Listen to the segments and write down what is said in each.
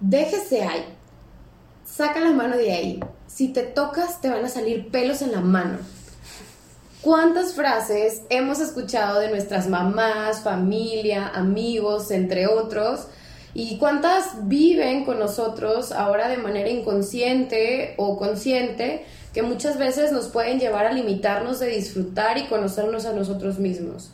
déjese ahí, saca la mano de ahí, si te tocas te van a salir pelos en la mano. ¿Cuántas frases hemos escuchado de nuestras mamás, familia, amigos, entre otros? ¿Y cuántas viven con nosotros ahora de manera inconsciente o consciente que muchas veces nos pueden llevar a limitarnos de disfrutar y conocernos a nosotros mismos?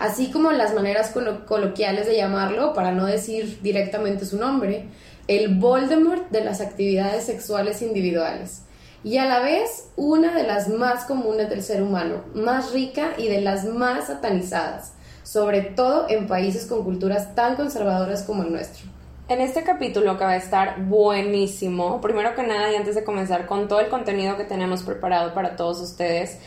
Así como las maneras coloquiales de llamarlo, para no decir directamente su nombre, el Voldemort de las actividades sexuales individuales y a la vez una de las más comunes del ser humano, más rica y de las más satanizadas, sobre todo en países con culturas tan conservadoras como el nuestro. En este capítulo que va a estar buenísimo, primero que nada y antes de comenzar con todo el contenido que tenemos preparado para todos ustedes,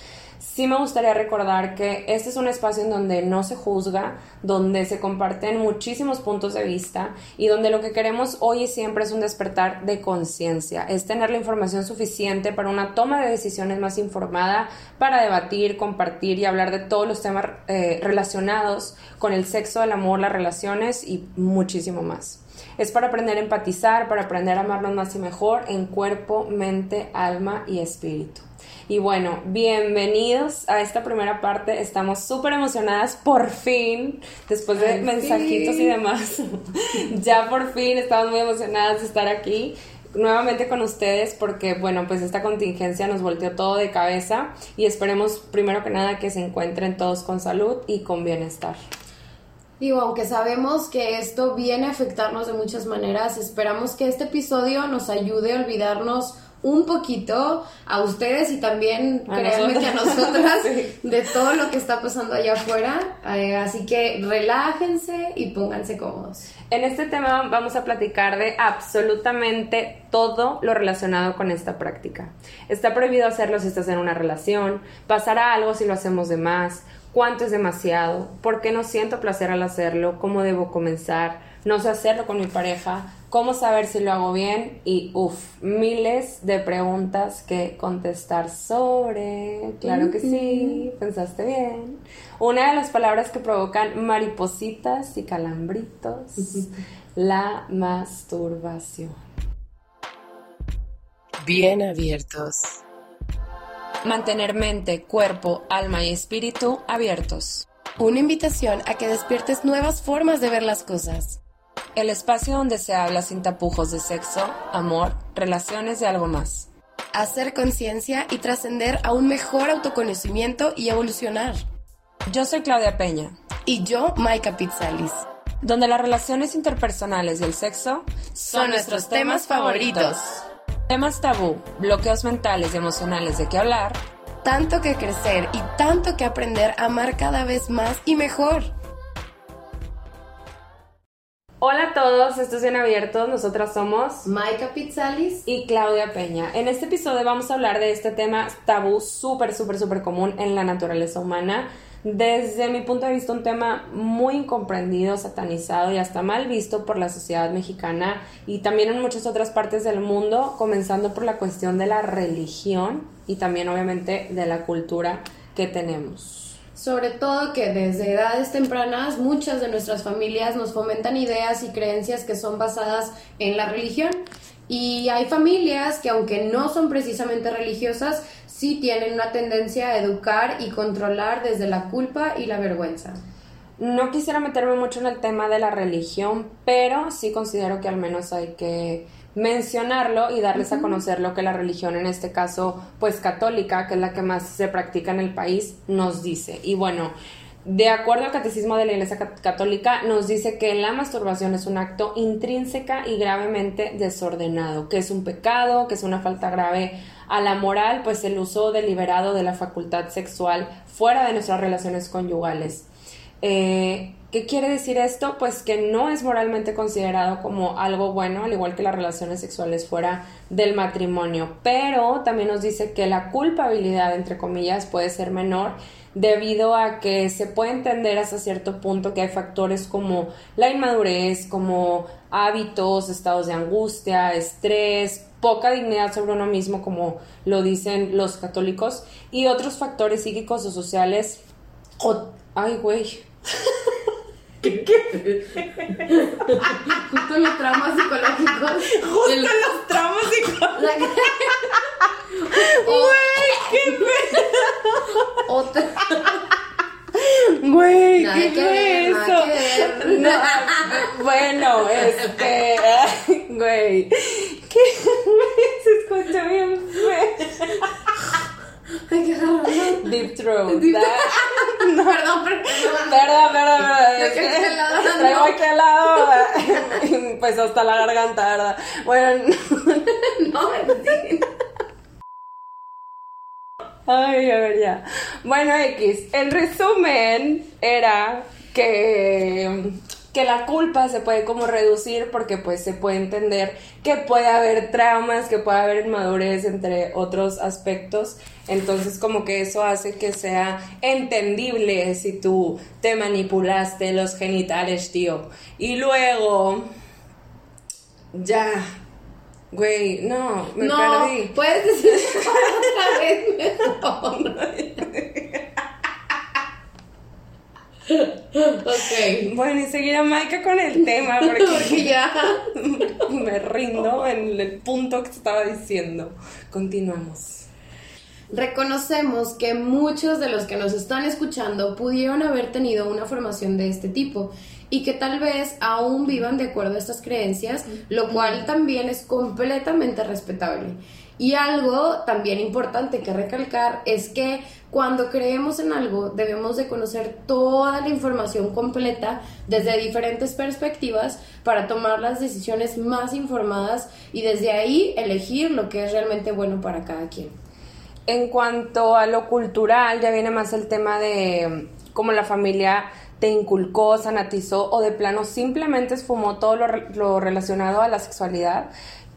sí me gustaría recordar que este es un espacio en donde no se juzga, donde se comparten muchísimos puntos de vista y donde lo que queremos hoy y siempre es un despertar de conciencia, es tener la información suficiente para una toma de decisiones más informada, para debatir, compartir y hablar de todos los temas eh, relacionados con el sexo, el amor, las relaciones y muchísimo más. Es para aprender a empatizar, para aprender a amarnos más y mejor en cuerpo, mente, alma y espíritu. Y bueno, bienvenidos a esta primera parte. Estamos súper emocionadas por fin, después de mensajitos y demás. ya por fin estamos muy emocionadas de estar aquí nuevamente con ustedes porque, bueno, pues esta contingencia nos volteó todo de cabeza y esperemos primero que nada que se encuentren todos con salud y con bienestar. Digo, aunque sabemos que esto viene a afectarnos de muchas maneras, esperamos que este episodio nos ayude a olvidarnos un poquito a ustedes y también créanme que a nosotras de todo lo que está pasando allá afuera. Eh, así que relájense y pónganse cómodos. En este tema vamos a platicar de absolutamente todo lo relacionado con esta práctica. Está prohibido hacerlo si estás en una relación, pasará algo si lo hacemos de más, cuánto es demasiado, por qué no siento placer al hacerlo, cómo debo comenzar, no sé hacerlo con mi pareja, cómo saber si lo hago bien y uff, miles de preguntas que contestar sobre. Claro que sí, pensaste bien. Una de las palabras que provocan maripositas y calambritos, la masturbación. Bien abiertos. Mantener mente, cuerpo, alma y espíritu abiertos. Una invitación a que despiertes nuevas formas de ver las cosas el espacio donde se habla sin tapujos de sexo, amor, relaciones y algo más. Hacer conciencia y trascender a un mejor autoconocimiento y evolucionar. Yo soy Claudia Peña. Y yo, Maika Pizzalis. Donde las relaciones interpersonales y el sexo son, nuestros temas favoritos. Temas tabú, bloqueos mentales y emocionales de qué hablar. Tanto que crecer y tanto que aprender a amar cada vez más y mejor. Hola a todos, esto es Bien Abierto, nosotras somos Maika Pizzalis y Claudia Peña. En este episodio vamos a hablar de este tema tabú súper, súper, súper común en la naturaleza humana. Desde mi punto de vista, un tema muy incomprendido, satanizado y hasta mal visto por la sociedad mexicana y también en muchas otras partes del mundo, comenzando por la cuestión de la religión y también obviamente de la cultura que tenemos sobre todo que desde edades tempranas muchas de nuestras familias nos fomentan ideas y creencias que son basadas en la religión. Y hay familias que aunque no son precisamente religiosas, sí tienen una tendencia a educar y controlar desde la culpa y la vergüenza. No quisiera meterme mucho en el tema de la religión, pero sí considero que al menos hay que mencionarlo y darles a conocer lo que la religión, en este caso, pues católica, que es la que más se practica en el país, nos dice. Y bueno, de acuerdo al catecismo de la Iglesia Católica, nos dice que la masturbación es un acto intrínseca y gravemente desordenado, que es un pecado, que es una falta grave a la moral, pues el uso deliberado de la facultad sexual fuera de nuestras relaciones conyugales. Eh, ¿Qué quiere decir esto? Pues que no es moralmente considerado como algo bueno, al igual que las relaciones sexuales fuera del matrimonio, pero también nos dice que la culpabilidad, entre comillas, puede ser menor debido a que se puede entender hasta cierto punto que hay factores como la inmadurez, como hábitos, estados de angustia, estrés, poca dignidad sobre uno mismo, como lo dicen los católicos, y otros factores psíquicos o sociales. ay, güey. Justo los traumas psicológicos. gustan los traumas psicológicos. Güey, qué pedo. Otra. Güey, ¿qué que fue ver, eso? que ver. No, bueno, este, güey, ¿qué? Se escucha bien feo. Ay, qué raro, ¿no? Deep throat. Deep- that- no, Perdón, perdón. Perdón, perdón, perdón. Yo es que que aquí al lado, Traigo aquí al lado, pues hasta la garganta, ¿verdad? Bueno, No, ay, a ver ya. Bueno, X, el resumen era que que la culpa se puede como reducir porque pues se puede entender que puede haber traumas, que puede haber inmadurez entre otros aspectos. Entonces como que eso hace que sea entendible si tú te manipulaste los genitales, tío. Y luego... Ya. Güey, no, me no, perdí. puedes decir otra vez mejor. ok. Bueno, y seguir a Maika con el tema porque Porque ya. me rindo en el punto que estaba diciendo. Continuamos. Reconocemos que muchos de los que nos están escuchando pudieron haber tenido una formación de este tipo y que tal vez aún vivan de acuerdo a estas creencias, lo cual también es completamente respetable. Y algo también importante que recalcar es que cuando creemos en algo debemos de conocer toda la información completa desde diferentes perspectivas para tomar las decisiones más informadas y desde ahí elegir lo que es realmente bueno para cada quien. En cuanto a lo cultural, ya viene más el tema de cómo la familia te inculcó, sanatizó o de plano simplemente esfumó todo lo, re- lo relacionado a la sexualidad.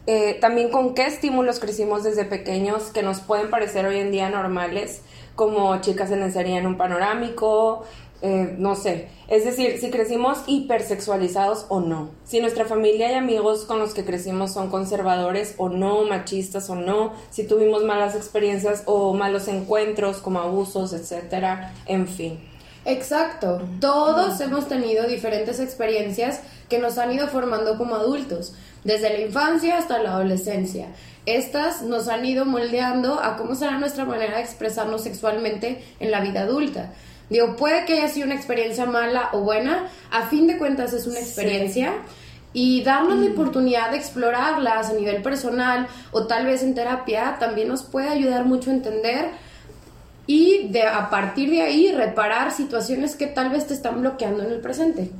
Eh, también con qué estímulos crecimos desde pequeños que nos pueden parecer hoy en día normales, como chicas en lencería en un panorámico, eh, no sé. Es decir, si crecimos hipersexualizados o no. Si nuestra familia y amigos con los que crecimos son conservadores o no, machistas o no. Si tuvimos malas experiencias o malos encuentros como abusos, etcétera. En fin. Exacto, todos hemos tenido diferentes experiencias que nos han ido formando como adultos, desde la infancia hasta la adolescencia. Estas nos han ido moldeando a cómo será nuestra manera de expresarnos sexualmente en la vida adulta. Digo, puede que haya sido una experiencia mala o buena, a fin de cuentas es una experiencia y darnos la oportunidad de explorarlas a nivel personal o tal vez en terapia también nos puede ayudar mucho a entender y de, a partir de ahí reparar situaciones que tal vez te están bloqueando en el presente.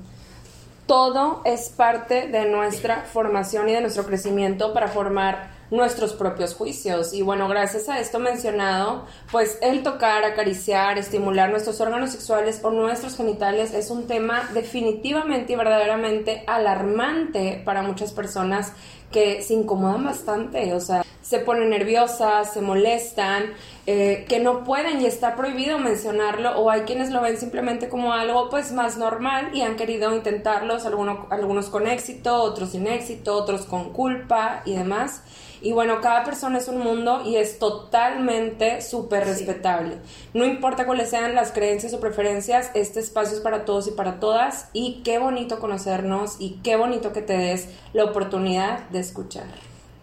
Todo es parte de nuestra formación y de nuestro crecimiento para formar nuestros propios juicios. Y bueno, gracias a esto mencionado, pues el tocar, acariciar, estimular nuestros órganos sexuales o nuestros genitales es un tema definitivamente y verdaderamente alarmante para muchas personas que se incomodan bastante, o sea, se ponen nerviosas, se molestan, eh, que no pueden y está prohibido mencionarlo o hay quienes lo ven simplemente como algo pues más normal y han querido intentarlos, alguno- algunos con éxito, otros sin éxito, otros con culpa y demás. Y bueno, cada persona es un mundo y es totalmente súper respetable. No importa cuáles sean las creencias o preferencias, este espacio es para todos y para todas. Y qué bonito conocernos y qué bonito que te des la oportunidad de escuchar.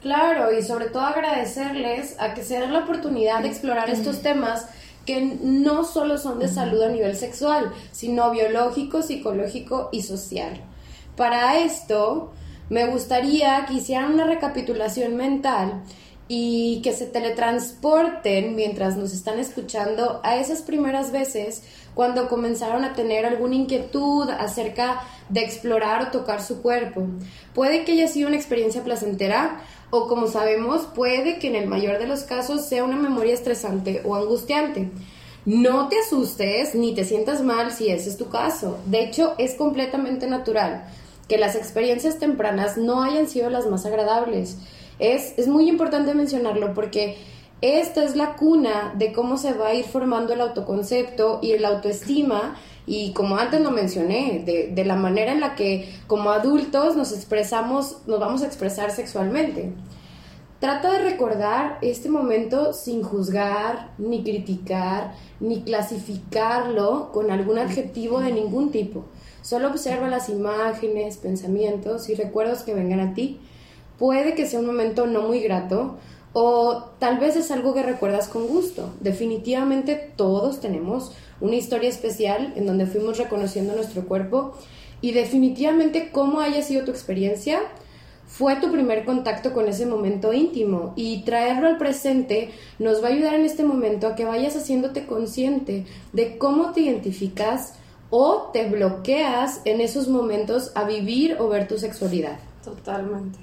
Claro, y sobre todo agradecerles a que se den la oportunidad de explorar estos temas que no solo son de salud a nivel sexual, sino biológico, psicológico y social. Para esto, me gustaría que hicieran una recapitulación mental y que se teletransporten mientras nos están escuchando a esas primeras veces cuando comenzaron a tener alguna inquietud acerca de explorar o tocar su cuerpo. Puede que haya sido una experiencia placentera o como sabemos puede que en el mayor de los casos sea una memoria estresante o angustiante. No te asustes ni te sientas mal si ese es tu caso. De hecho, es completamente natural que las experiencias tempranas no hayan sido las más agradables. Es, es muy importante mencionarlo porque esta es la cuna de cómo se va a ir formando el autoconcepto y la autoestima y como antes lo mencioné, de, de la manera en la que como adultos nos expresamos, nos vamos a expresar sexualmente. Trata de recordar este momento sin juzgar, ni criticar, ni clasificarlo con algún adjetivo de ningún tipo. Solo observa las imágenes, pensamientos y recuerdos que vengan a ti. puede que sea un momento no muy grato o tal vez es algo que recuerdas con gusto. Definitivamente todos tenemos una historia especial en donde fuimos reconociendo nuestro cuerpo y definitivamente cómo haya sido tu experiencia fue tu primer contacto con ese momento íntimo y traerlo al presente nos va a ayudar en este momento a que vayas haciéndote consciente de cómo te identificas o te bloqueas en esos momentos a vivir o ver tu sexualidad. Totalmente.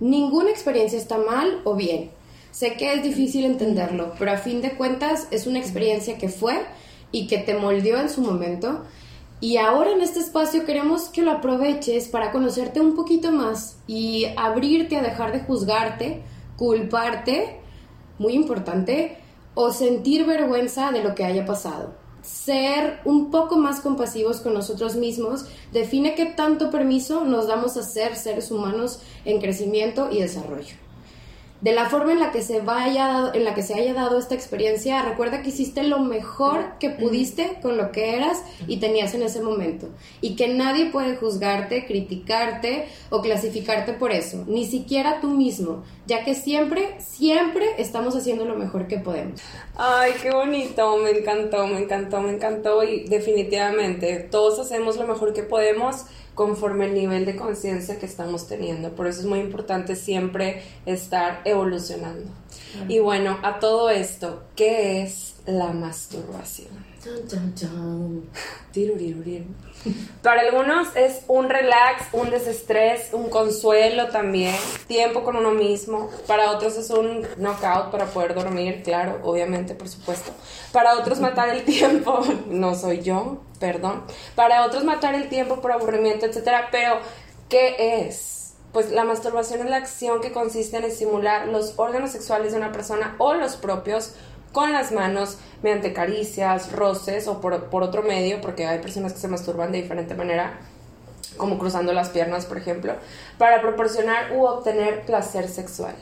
Ninguna experiencia está mal o bien. Sé que es difícil entenderlo, pero a fin de cuentas es una experiencia que fue y que te moldeó en su momento. Y ahora en este espacio queremos que lo aproveches para conocerte un poquito más y abrirte a dejar de juzgarte, culparte, muy importante, o sentir vergüenza de lo que haya pasado. Ser un poco más compasivos con nosotros mismos define qué tanto permiso nos damos a ser seres humanos en crecimiento y desarrollo de la forma en la que se vaya en la que se haya dado esta experiencia, recuerda que hiciste lo mejor que pudiste con lo que eras y tenías en ese momento. Y que nadie puede juzgarte, criticarte o clasificarte por eso, ni siquiera tú mismo, ya que siempre, siempre estamos haciendo lo mejor que podemos. Ay, qué bonito, me encantó, me encantó, me encantó y definitivamente todos hacemos lo mejor que podemos conforme el nivel de conciencia que estamos teniendo. Por eso es muy importante siempre estar evolucionando. Y bueno, a todo esto, ¿qué es la masturbación? Para algunos es un relax, un desestrés, un consuelo también, tiempo con uno mismo. Para otros es un knockout para poder dormir, claro, obviamente, por supuesto. Para otros matar el tiempo, no soy yo, perdón. Para otros matar el tiempo por aburrimiento, etcétera. Pero, ¿qué es? Pues la masturbación es la acción que consiste en estimular los órganos sexuales de una persona o los propios con las manos mediante caricias, roces o por, por, otro medio, porque hay personas que se masturban de diferente manera, como cruzando las piernas, por ejemplo, para proporcionar u obtener placer sexual.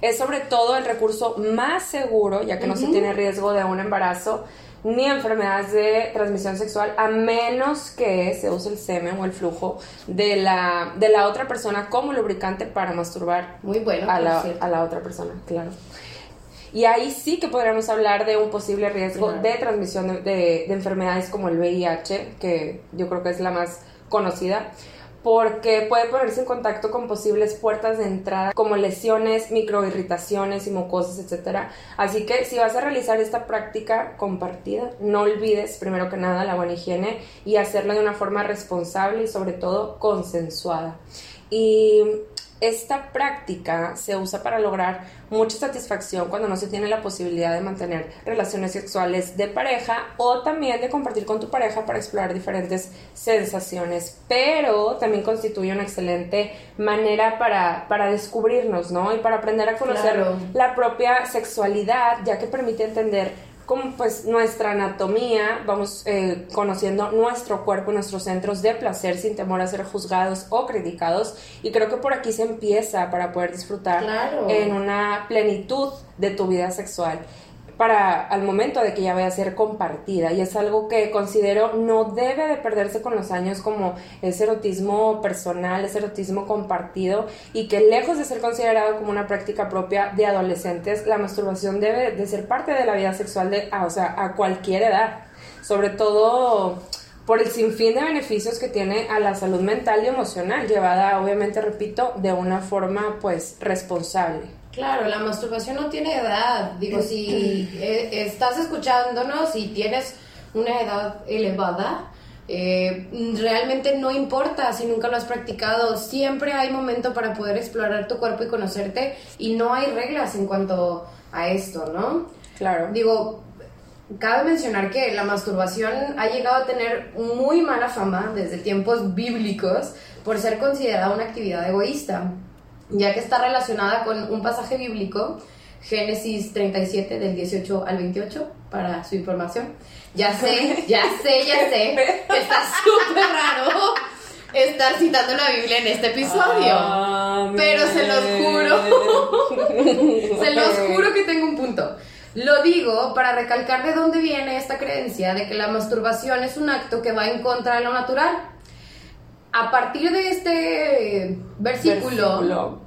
Es sobre todo el recurso más seguro, ya que no se tiene riesgo de un embarazo ni enfermedades de transmisión sexual, a menos que se use el semen o el flujo de la, de la otra persona como lubricante para masturbar Muy bueno, a, la, a la otra persona, claro. Y ahí sí que podríamos hablar de un posible riesgo de transmisión de, enfermedades como el VIH, que yo creo que es la más conocida, porque puede ponerse en contacto con posibles puertas de entrada como lesiones, microirritaciones y mucosas, etc. Así que si vas a realizar esta práctica compartida, no olvides primero que nada la buena higiene y hacerlo de una forma responsable y sobre todo consensuada. Y esta práctica se usa para lograr mucha satisfacción cuando no se tiene la posibilidad de mantener relaciones sexuales de pareja o también de compartir con tu pareja para explorar diferentes sensaciones, pero también constituye una excelente manera para, para descubrirnos, ¿no? Y para aprender a conocer la propia sexualidad, ya que permite entender como pues nuestra anatomía, vamos eh, conociendo nuestro cuerpo, nuestros centros de placer sin temor a ser juzgados o criticados. Y creo que por aquí se empieza para poder disfrutar en una plenitud de tu vida sexual para al momento de que ya vaya a ser compartida y es algo que considero no debe de perderse con los años como ese erotismo personal, ese erotismo compartido y que lejos de ser considerado como una práctica propia de adolescentes, la masturbación debe de ser parte de la vida sexual de, sea, a cualquier edad, sobre todo por el sinfín de beneficios que tiene a la salud mental y emocional, llevada obviamente, repito, de una forma pues responsable. Claro, la masturbación no tiene edad. Digo, si eh, estás escuchándonos y tienes una edad elevada, eh, realmente no importa si nunca lo has practicado. Siempre hay momento para poder explorar tu cuerpo y conocerte y no hay reglas en cuanto a esto, ¿no? Claro. Digo, cabe mencionar que la masturbación ha llegado a tener muy mala fama desde tiempos bíblicos por ser considerada una actividad egoísta ya que está relacionada con un pasaje bíblico, Génesis 37 del 18 al 28, para su información. Ya sé, ya sé, ya sé, está súper raro estar citando la Biblia en este episodio. pero se los juro, se los juro que tengo un punto. Lo digo para recalcar de dónde viene esta creencia de que la masturbación es un acto que va en contra de lo natural. A partir de este versículo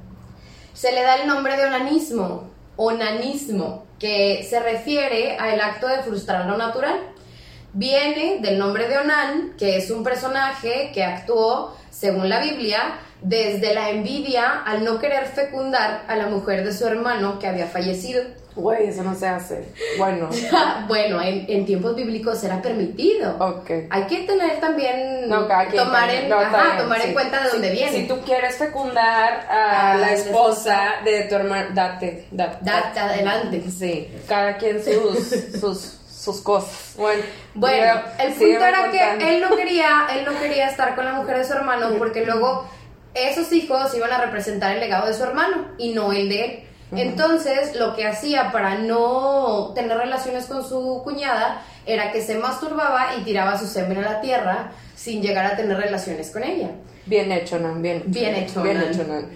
se le da el nombre de onanismo, onanismo, que se refiere al acto de frustrar lo natural. Viene del nombre de Onan, que es un personaje que actuó, según la Biblia, desde la envidia al no querer fecundar a la mujer de su hermano que había fallecido. Güey, eso no se hace. Bueno. bueno, en, en tiempos bíblicos era permitido. Ok. Hay que tener también No, quien, tomar, en. No, ajá, bien, tomar en sí. cuenta de dónde Si- viene. Si tú quieres fecundar a A la esposa de tu hermano, date, date. Date adelante. Sí, cada quien sus, sus, sus cosas. Bueno, Bueno, el punto era contando. que él no quería, él no quería estar con la mujer de su hermano porque luego esos hijos iban a representar el legado de su hermano y no el de él. Entonces, lo que hacía para no tener relaciones con su cuñada era que se masturbaba y tiraba su semen a la tierra sin llegar a tener relaciones con ella. Bien hecho, Nan, bien hecho. Bien hecho, Bien hecho, Nan.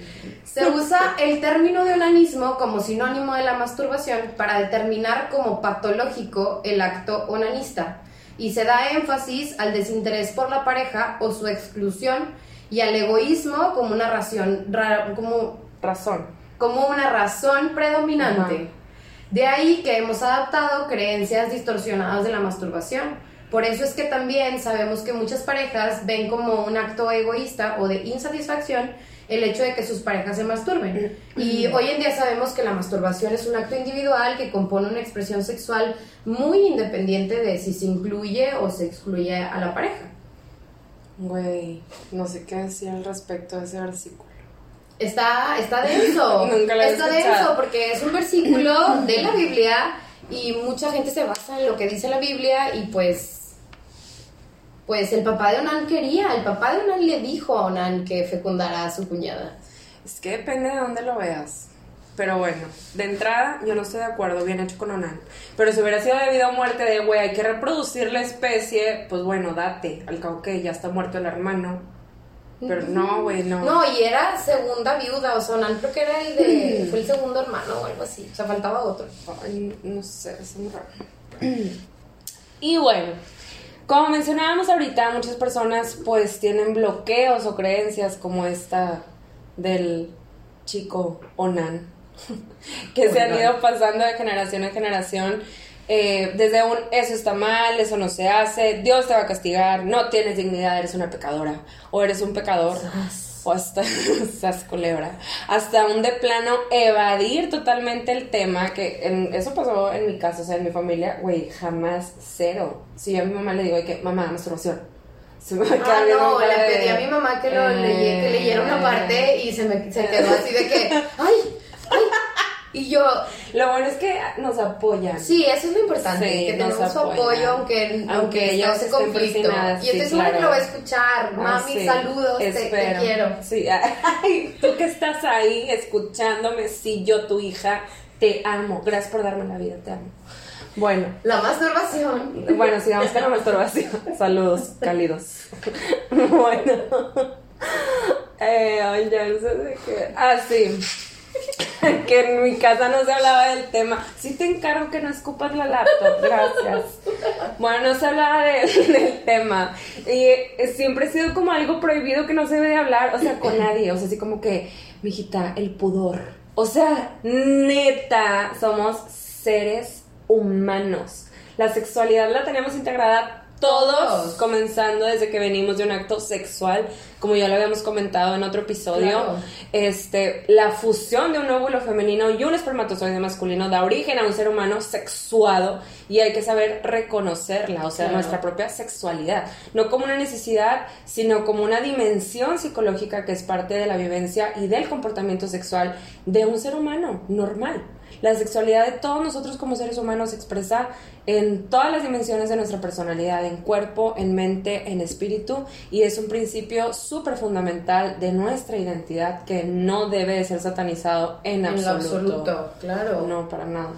Se usa el término de onanismo como sinónimo de la masturbación para determinar como patológico el acto onanista y se da énfasis al desinterés por la pareja o su exclusión y al egoísmo como una razón, ra- como, Razón. como una razón predominante. Ajá. De ahí que hemos adaptado creencias distorsionadas de la masturbación. Por eso es que también sabemos que muchas parejas ven como un acto egoísta o de insatisfacción el hecho de que sus parejas se masturben. Y hoy en día sabemos que la masturbación es un acto individual que compone una expresión sexual muy independiente de si se incluye o se excluye a la pareja. Güey, no sé qué decir al respecto de ese versículo. Está, está denso. Nunca lo está denso porque es un versículo de la Biblia y mucha gente se basa en lo que dice la Biblia y pues pues el papá de Onan quería, el papá de Onan le dijo a Onan que fecundara a su cuñada. Es que depende de dónde lo veas. Pero bueno, de entrada yo no estoy de acuerdo, bien hecho con Onan. Pero si hubiera sido de vida o muerte de, güey, hay que reproducir la especie, pues bueno, date. Al cabo que ya está muerto el hermano. Pero no, güey, no. No, y era segunda viuda, o sea, Onan creo que era el de fue el segundo hermano o algo así, o sea, faltaba otro. Ay, no sé, es muy raro. Y bueno, como mencionábamos ahorita, muchas personas pues tienen bloqueos o creencias como esta del chico Onan, que se han ido pasando de generación en generación. eh, desde un eso está mal, eso no se hace, Dios te va a castigar, no tienes dignidad, eres una pecadora o eres un pecador o hasta sas culebra. Hasta un de plano evadir totalmente el tema que en- eso pasó en mi casa o sea en mi familia güey jamás cero. Si yo a mi mamá le digo "Ay, que mamá masturbación se me Ah, no, le pedí a mi mamá que, lo leye- que leyera una parte y se me se quedó así de que, ¡ay! Y yo, lo bueno es que nos apoyan Sí, eso es lo importante, Sí, que tenemos su apoyo aunque, Aunque estén conflicto. Y estoy segura que lo va a escuchar. Ah, Mami, sí. saludos, te, te quiero. Sí, ay, tú que estás ahí escuchándome, sí, yo, tu hija, te amo. Gracias por darme la vida, te amo. Bueno, La masturbación. bueno, sigamos con la masturbación. Saludos cálidos. Bueno. Eh, ya no sé de qué. Ah, sí. que en mi casa no se hablaba del tema. Sí te encargo que no escupas la laptop, gracias. Bueno, no se hablaba de- del tema. Y eh, siempre ha sido como algo prohibido que no se debe de hablar, o sea, con nadie. O sea, así como que, mijita, el pudor. O sea, neta, somos seres humanos. La sexualidad la tenemos integrada todos, comenzando desde que venimos de un acto sexual, como ya lo habíamos comentado en otro episodio. Claro. Este, la fusión de un óvulo femenino y un espermatozoide masculino da origen a un ser humano sexuado y hay que saber reconocerla, o sea, Claro. nuestra propia sexualidad, no como una necesidad, sino como una dimensión psicológica que es parte de la vivencia y del comportamiento sexual de un ser humano normal. La sexualidad de todos nosotros como seres humanos se expresa en todas las dimensiones de nuestra personalidad, en cuerpo, en mente, en espíritu, y es un principio súper fundamental de nuestra identidad que no debe de ser satanizado en En absoluto. absoluto, claro. No, para nada.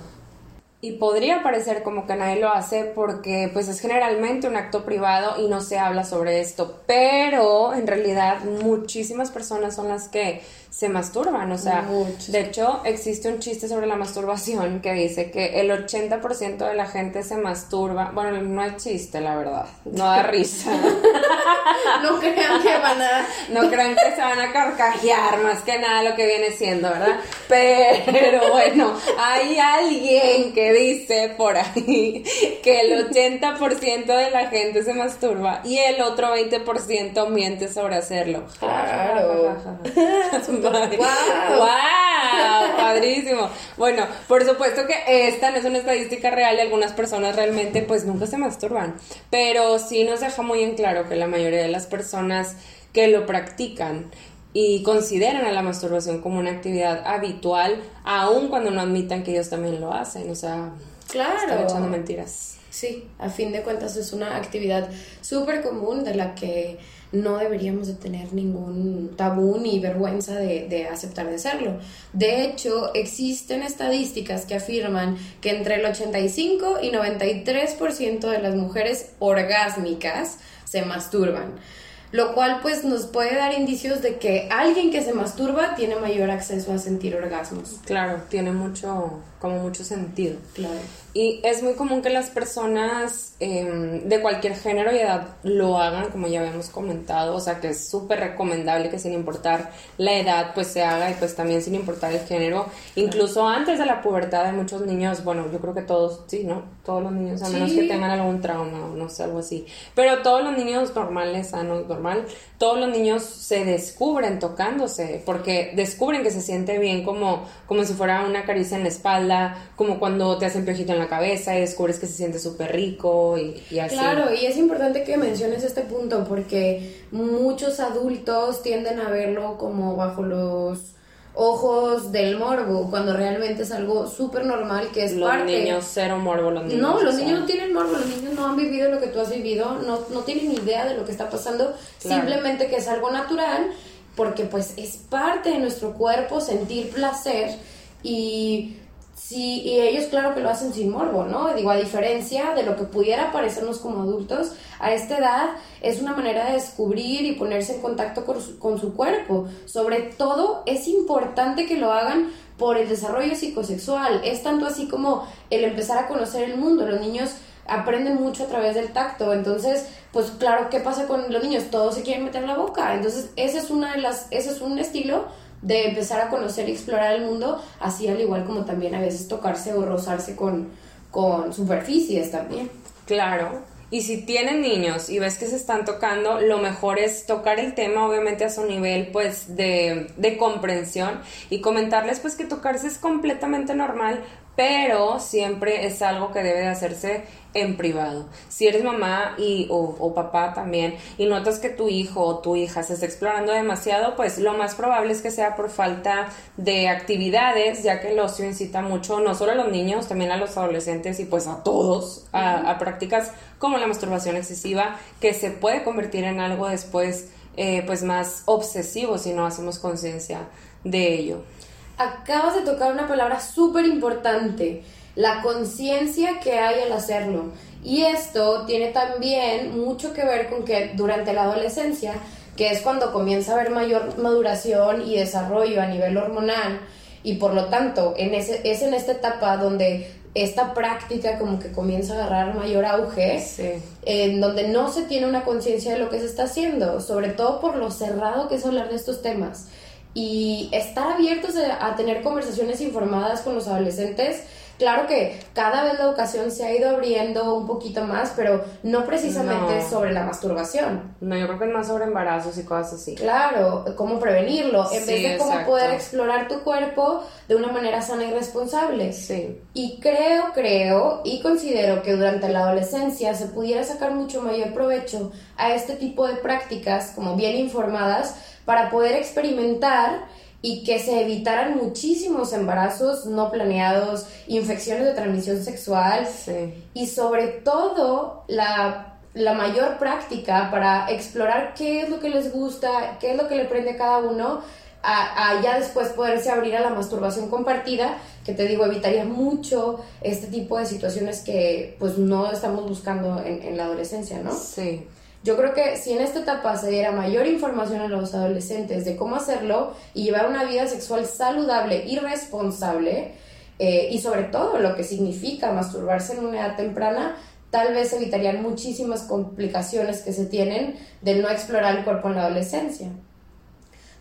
Y podría parecer como que nadie lo hace porque pues es generalmente un acto privado y no se habla sobre esto, pero en realidad muchísimas personas son las que se masturban, o sea, de hecho existe un chiste sobre la masturbación que dice que el 80% de la gente se masturba, bueno, no es chiste, la verdad, no da risa, No crean que van a... no crean que se van a carcajear más que nada lo que viene siendo, ¿verdad? Pero bueno, hay alguien que dice por ahí que el 80% de la gente se masturba y el otro 20% miente sobre hacerlo. Claro. ¡Wow! Padrísimo. Bueno, por supuesto que esta no es una estadística real y algunas personas realmente pues nunca se masturban, pero sí nos deja muy en claro que la mayoría de las personas que lo practican y consideran a la masturbación como una actividad habitual, aun cuando no admitan que ellos también lo hacen, o sea, están Claro. echando mentiras. Sí, a fin de cuentas es una actividad súper común de la que no deberíamos de tener ningún tabú ni vergüenza de, de aceptar de serlo. De hecho, existen estadísticas que afirman que entre el 85 y 93% de las mujeres orgásmicas se masturban. Lo cual pues nos puede dar indicios de que alguien que se masturba tiene mayor acceso a sentir orgasmos. Claro, tiene mucho, como mucho sentido. Claro. Y es muy común que las personas em, de cualquier género y edad lo hagan, como ya habíamos comentado, o sea que es súper recomendable que sin importar la edad pues se haga y pues también sin importar el género, incluso antes de la pubertad hay muchos niños, bueno yo creo que todos, sí, ¿no? Todos los niños, a menos Sí. que tengan algún trauma o no sé, algo así, pero todos los niños normales, sanos, normal, todos los niños se descubren tocándose porque descubren que se siente bien como, como si fuera una caricia en la espalda, como cuando te hacen piojito en la cabeza y descubres que se siente súper rico y, y así. Claro, y es importante que menciones este punto porque muchos adultos tienden a verlo como bajo los ojos del morbo, cuando realmente es algo súper normal que es los parte. niños, cero morbo los niños. No, los niños no tienen morbo, los niños no han vivido lo que tú has vivido, no, no tienen idea de lo que está pasando, Claro. simplemente que es algo natural, porque pues es parte de nuestro cuerpo sentir placer y sí, y ellos claro que lo hacen sin morbo, ¿no? Digo, a diferencia de lo que pudiera parecernos como adultos, a esta edad es una manera de descubrir y ponerse en contacto con su, con su cuerpo. Sobre todo es importante que lo hagan por el desarrollo psicosexual. Es tanto así como el empezar a conocer el mundo. Los niños aprenden mucho a través del tacto. Entonces, pues claro, ¿qué pasa con los niños? Todos se quieren meter la boca. Entonces, ese es una de las, ese es un estilo de empezar a conocer y explorar el mundo, así al igual como también a veces tocarse o rozarse con, con superficies también. Claro. Y si tienen niños y ves que se están tocando, lo mejor es tocar el tema, obviamente a su nivel, pues, de, de comprensión y comentarles, pues, que tocarse es completamente normal, pero siempre es algo que debe de hacerse en privado. Si eres mamá y, o, o papá también y notas que tu hijo o tu hija se está explorando demasiado, pues lo más probable es que sea por falta de actividades, ya que el ocio incita mucho no solo a los niños, también a los adolescentes y pues a todos a, a prácticas como la masturbación excesiva, que se puede convertir en algo después eh, pues más obsesivo si no hacemos conciencia de ello. Acabas de tocar una palabra súper importante, la conciencia que hay al hacerlo. Y esto tiene también mucho que ver con que durante la adolescencia, que es cuando comienza a haber mayor maduración y desarrollo a nivel hormonal, y por lo tanto en ese, es en esta etapa donde esta práctica como que comienza a agarrar mayor auge, Sí. en donde no se tiene una conciencia de lo que se está haciendo, sobre todo por lo cerrado que es hablar de estos temas. Y estar abiertos a, tener conversaciones informadas con los adolescentes. Claro que cada vez la educación se ha ido abriendo un poquito más, pero no precisamente No. sobre la masturbación. No, yo creo que es más sobre embarazos y cosas así. Claro, cómo prevenirlo, en Sí, vez de cómo exacto. poder explorar tu cuerpo de una manera sana y responsable. Sí. Y creo, creo y considero que durante la adolescencia se pudiera sacar mucho mayor provecho a este tipo de prácticas como bien informadas para poder experimentar y que se evitaran muchísimos embarazos no planeados, infecciones de transmisión sexual Sí. y sobre todo la, la mayor práctica para explorar qué es lo que les gusta, qué es lo que le prende a cada uno, a, a ya después poderse abrir a la masturbación compartida, que te digo, evitaría mucho este tipo de situaciones que pues no estamos buscando en, en la adolescencia, ¿no? Sí. Yo creo que si en esta etapa se diera mayor información a los adolescentes de cómo hacerlo y llevar una vida sexual saludable y responsable, eh, y sobre todo lo que significa masturbarse en una edad temprana, tal vez evitarían muchísimas complicaciones que se tienen del no explorar el cuerpo en la adolescencia.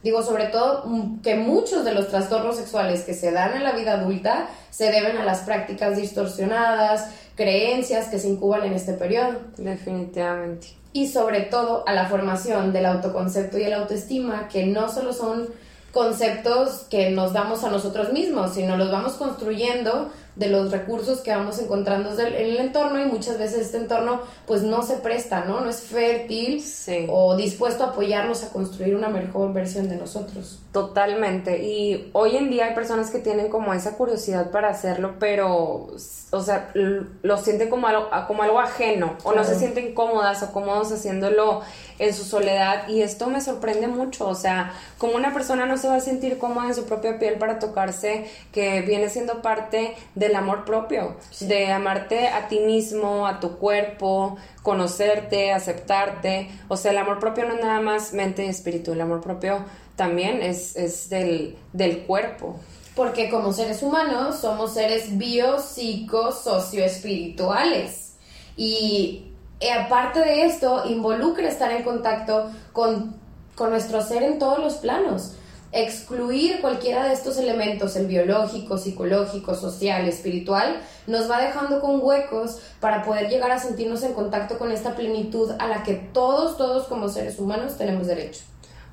Digo, sobre todo mm, que muchos de los trastornos sexuales que se dan en la vida adulta se deben a las prácticas distorsionadas, creencias que se incuban en este periodo. Definitivamente. Y sobre todo a la formación del autoconcepto y el autoestima, que no solo son conceptos que nos damos a nosotros mismos, sino los vamos construyendo de los recursos que vamos encontrando en el entorno y muchas veces este entorno pues no se presta, ¿no? No es fértil o dispuesto a apoyarnos a construir una mejor versión de nosotros. Totalmente. Y hoy en día hay personas que tienen como esa curiosidad para hacerlo, pero, o sea, lo sienten como algo, como algo ajeno o no se sienten cómodas o cómodos haciéndolo en su soledad y esto me sorprende mucho, o sea, como una persona no se va a sentir cómoda en su propia piel para tocarse, que viene siendo parte del amor propio, de amarte a ti mismo, a tu cuerpo, conocerte, aceptarte, o sea, el amor propio no es nada más mente y espíritu, el amor propio también es, es del, del cuerpo. Porque como seres humanos somos seres bio, psico, socio, espirituales. Y eh, aparte de esto, involucra estar en contacto con, con nuestro ser en todos los planos. Excluir cualquiera de estos elementos, el biológico, psicológico, social, espiritual, nos va dejando con huecos para poder llegar a sentirnos en contacto con esta plenitud a la que todos, todos como seres humanos tenemos derecho.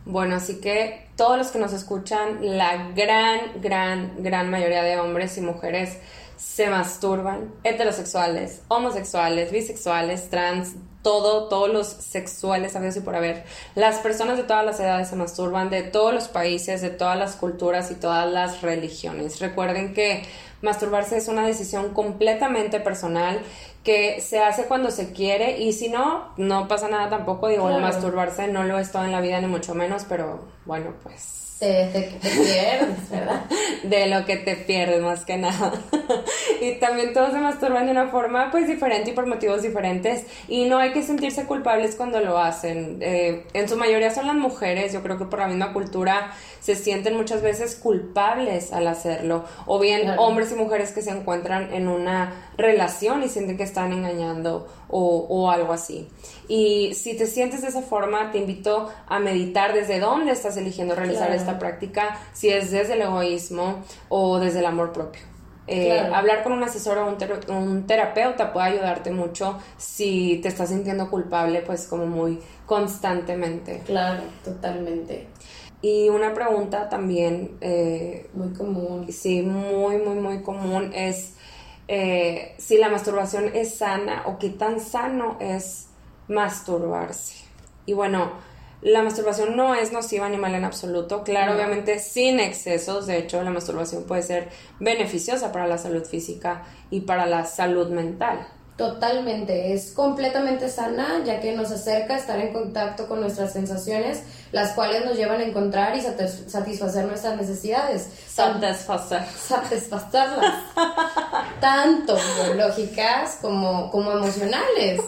Bueno, así que todos los que nos escuchan, la gran, gran, gran mayoría de hombres y mujeres se masturban, heterosexuales, homosexuales, bisexuales, trans, todo, todos los sexuales, a y por haber. Las personas de todas las edades se masturban, de todos los países, de todas las culturas y todas las religiones. Recuerden que masturbarse es una decisión completamente personal que se hace cuando se quiere y si no, no pasa nada tampoco. Digo, masturbarse no lo es todo en la vida, ni mucho menos, pero bueno, pues de, que te pierdes, ¿verdad? de lo que te pierdes más que nada. y también todos se masturban de una forma pues diferente y por motivos diferentes y no hay que sentirse culpables cuando lo hacen. Eh, en su mayoría son las mujeres, yo creo que por la misma cultura se sienten muchas veces culpables al hacerlo o bien hombres y mujeres que se encuentran en una relación y sienten que están engañando o, o algo así. Y si te sientes de esa forma, te invito a meditar desde dónde estás eligiendo realizar esta práctica, si es desde el egoísmo o desde el amor propio. Eh, hablar con un asesor o un, un, terapeuta puede ayudarte mucho si te estás sintiendo culpable, pues como muy constantemente. Claro, totalmente. Y una pregunta también... Eh, muy común. Sí, muy, muy, muy común es eh, si la masturbación es sana o qué tan sano es masturbarse. Y bueno, la masturbación no es nociva ni mala en absoluto, claro, obviamente sin excesos, de hecho la masturbación puede ser beneficiosa para la salud física y para la salud mental. Totalmente, es completamente sana ya que nos acerca a estar en contacto con nuestras sensaciones, las cuales nos llevan a encontrar y satisfacer nuestras necesidades. Satisfacer. Satisfacerlas. tanto biológicas como, como emocionales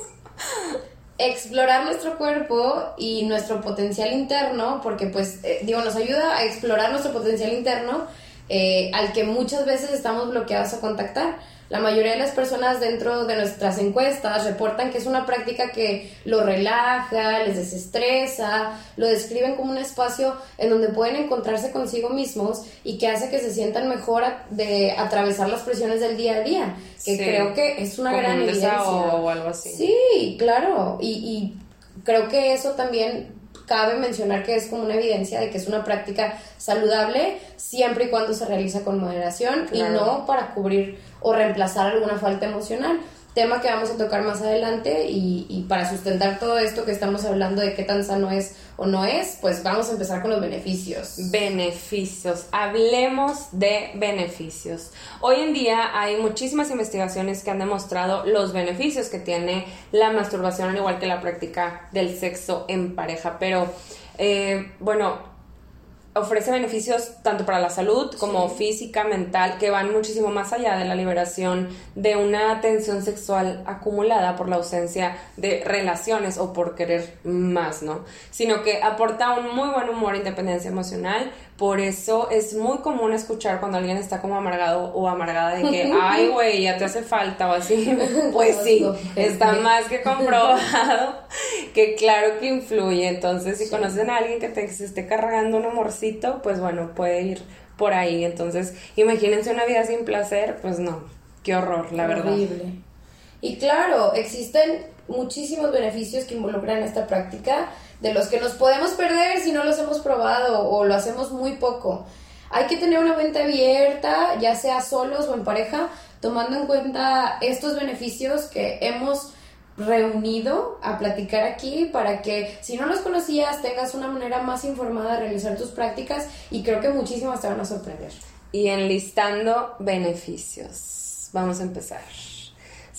explorar nuestro cuerpo y nuestro potencial interno, porque pues, eh, digo, nos ayuda a explorar nuestro potencial interno eh, al que muchas veces estamos bloqueados a contactar. La mayoría de las personas dentro de nuestras encuestas reportan que es una práctica que lo relaja, les desestresa, lo describen como un espacio en donde pueden encontrarse consigo mismos y que hace que se sientan mejor de atravesar las presiones del día a día, que creo que es una gran evidencia. o algo así. Sí, claro, y, y creo que eso también cabe mencionar que es como una evidencia de que es una práctica saludable siempre y cuando se realiza con moderación y no para cubrir o reemplazar alguna falta emocional. Tema que vamos a tocar más adelante y, para sustentar todo esto que estamos hablando de qué tan sano es o no es, pues vamos a empezar con los beneficios. Beneficios, hablemos de beneficios. Hoy en día hay muchísimas investigaciones que han demostrado los beneficios que tiene la masturbación, al igual que la práctica del sexo en pareja, pero eh, bueno, ofrece beneficios tanto para la salud como física, mental, que van muchísimo más allá de la liberación de una tensión sexual acumulada por la ausencia de relaciones o por querer más, ¿no? Sino que aporta un muy buen humor independencia emocional. Por eso es muy común escuchar cuando alguien está como amargado o amargada de que, ay, güey, ya te hace falta o así. Pues sí, está más que comprobado que claro que influye. Entonces, si conocen a alguien que te, se esté cargando un amorcito, pues bueno, puede ir por ahí. Entonces, imagínense una vida sin placer, pues no, qué horror, la verdad. Horrible. Y claro, existen muchísimos beneficios que involucran esta práctica, de los que nos podemos perder si no los hemos probado o lo hacemos muy poco. Hay que tener una mente abierta, ya sea solos o en pareja, tomando en cuenta estos beneficios que hemos reunido a platicar aquí para que si no los conocías tengas una manera más informada de realizar tus prácticas y creo que muchísimas te van a sorprender. Y enlistando beneficios. Vamos a empezar.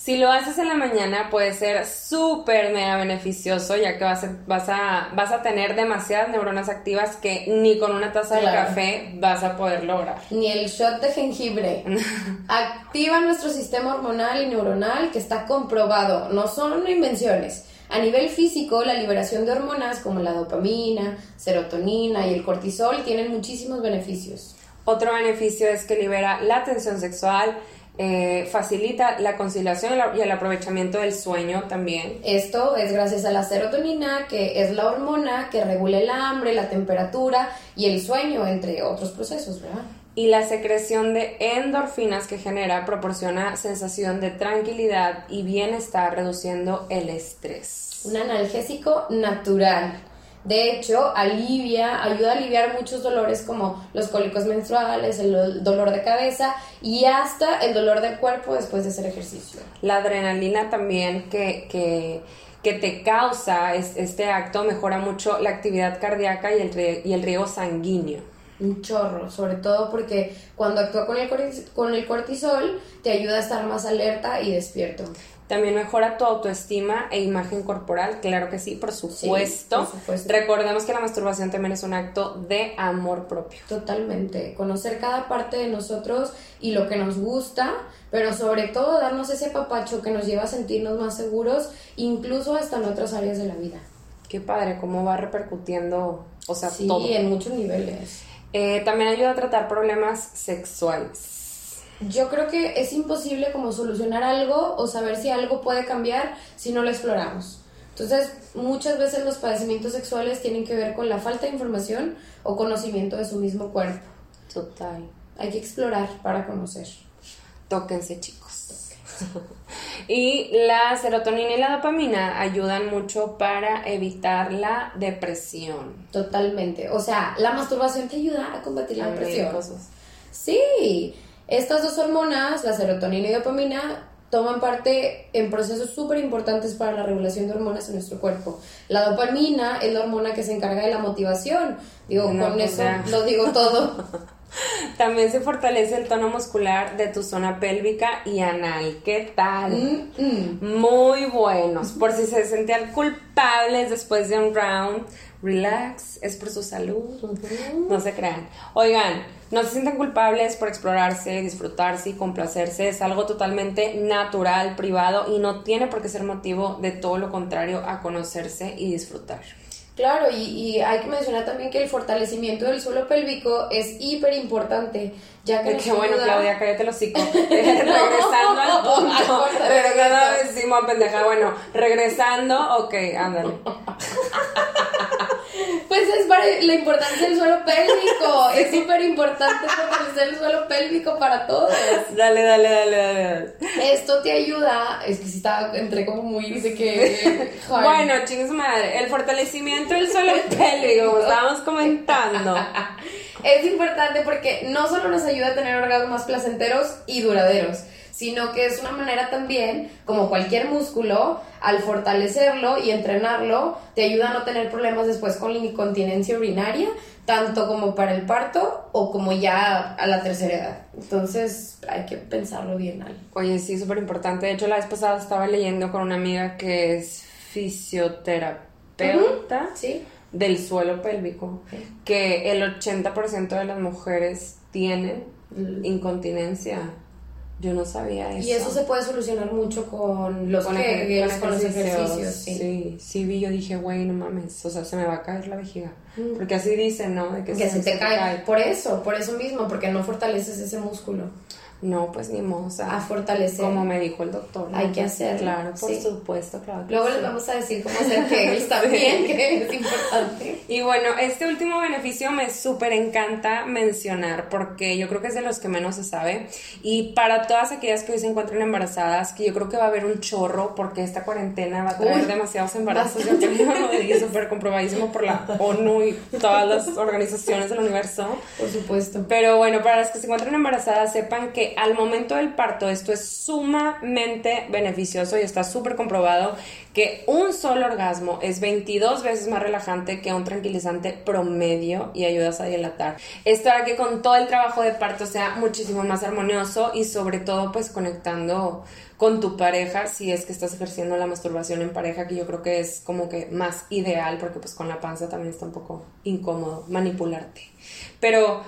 Si lo haces en la mañana puede ser súper mega beneficioso ya que vas a, vas, a, vas a tener demasiadas neuronas activas que ni con una taza de café vas a poder lograr. Ni el shot de jengibre. Activa nuestro sistema hormonal y neuronal que está comprobado, no son invenciones. A nivel físico, la liberación de hormonas como la dopamina, serotonina y el cortisol tienen muchísimos beneficios. Otro beneficio es que libera la tensión sexual, eh, facilita la conciliación y el aprovechamiento del sueño también. Esto es gracias a la serotonina, que es la hormona que regula el hambre, la temperatura y el sueño, entre otros procesos, ¿verdad? Y la secreción de endorfinas que genera proporciona sensación de tranquilidad y bienestar, reduciendo el estrés. Un analgésico natural. De hecho, alivia, ayuda a aliviar muchos dolores como los cólicos menstruales, el do- dolor de cabeza y hasta el dolor del cuerpo después de hacer ejercicio. La adrenalina también que, que, que te causa es- este acto mejora mucho la actividad cardíaca y el, y el riego sanguíneo. Un chorro, sobre todo porque cuando actúa con el, con el cortisol te ayuda a estar más alerta y despierto. También mejora tu autoestima e imagen corporal, claro que sí, por supuesto. por supuesto. Recordemos que la masturbación también es un acto de amor propio. Totalmente, conocer cada parte de nosotros y lo que nos gusta, pero sobre todo darnos ese papacho que nos lleva a sentirnos más seguros, incluso hasta en otras áreas de la vida. Qué padre, cómo va repercutiendo, o sea, Sí, todo. en muchos niveles. Eh, también ayuda a tratar problemas sexuales. Yo creo que es imposible como solucionar algo o saber si algo puede cambiar si no lo exploramos. Entonces, muchas veces los padecimientos sexuales tienen que ver con la falta de información o conocimiento de su mismo cuerpo. Total. Hay que explorar para conocer. Tóquense, chicos. y la serotonina y la dopamina ayudan mucho para evitar la depresión. Totalmente. O sea, la masturbación te ayuda a combatir la depresión. cosas. Sí, estas dos hormonas, la serotonina y dopamina, toman parte en procesos súper importantes para la regulación de hormonas en nuestro cuerpo. La dopamina es la hormona que se encarga de la motivación. Digo, No, con eso lo digo todo. También se fortalece el tono muscular de tu zona pélvica y anal. ¿Qué tal? Mm, mm. Muy buenos. Por si se sentían culpables después de un round, relax, es por su salud. No se crean. Oigan, no se sientan culpables por explorarse, disfrutarse y complacerse. Es algo totalmente natural, privado y no tiene por qué ser motivo de todo lo contrario a conocerse y disfrutar. Claro, y, y hay que mencionar también que el fortalecimiento del suelo pélvico es hiper importante, ya que Qué bueno, ayuda- Claudia, cállate los hocico. regresando al punto. Regresando, decimos pendeja. Bueno, regresando, ok, ándale. Es para la importancia del suelo pélvico. Es súper importante fortalecer el suelo pélvico para todos. Dale, dale, dale, dale. Esto te ayuda. Es que si estaba, entré como muy, dice que. hard. Bueno, chingue su madre. El fortalecimiento del suelo pélvico, como estábamos comentando. Es importante porque no solo nos ayuda a tener orgasmos más placenteros y duraderos, sino que es una manera también, como cualquier músculo, al fortalecerlo y entrenarlo, te ayuda a no tener problemas después con la incontinencia urinaria, tanto como para el parto o como ya a la tercera edad. Entonces hay que pensarlo bien, Al. Oye, sí, súper importante. De hecho, la vez pasada estaba leyendo con una amiga que es fisioterapeuta. ¿Sí? del suelo pélvico, que el 80% de las mujeres tienen incontinencia. Yo no sabía eso. Y eso se puede solucionar mucho con los, con, Kegels, ejer- con los ejercicios. Sí. Sí, sí vi, yo dije, güey, no mames, o sea, se me va a caer la vejiga. Porque así dicen, ¿no? De Que se te cae. Por eso, por eso mismo, porque no fortaleces ese músculo. No, pues ni modo, o sea, A fortalecer. como me dijo el doctor. ¿no? Hay que hacerlo, Claro, por sí. supuesto, claro. que Luego les vamos a decir cómo hacer Kegels también, que es importante. Y bueno, este último beneficio me súper encanta mencionar porque yo creo que es de los que menos se sabe. Y para todas aquellas que hoy se encuentran embarazadas, que yo creo que va a haber un chorro porque esta cuarentena va a traer Uy, demasiados embarazos. Yo creo, y súper comprobadísimo por la ONU y todas las organizaciones del universo. Por supuesto. Pero bueno, para las que se encuentran embarazadas, sepan que al momento del parto esto es sumamente beneficioso y está súper comprobado que un solo orgasmo es 22 veces más relajante que un tranquilizante promedio y ayudas a dilatar. Esto hará que con todo el trabajo de parto sea muchísimo más armonioso y sobre todo pues conectando con tu pareja si es que estás ejerciendo la masturbación en pareja que yo creo que es como que más ideal porque pues con la panza también está un poco incómodo manipularte. Pero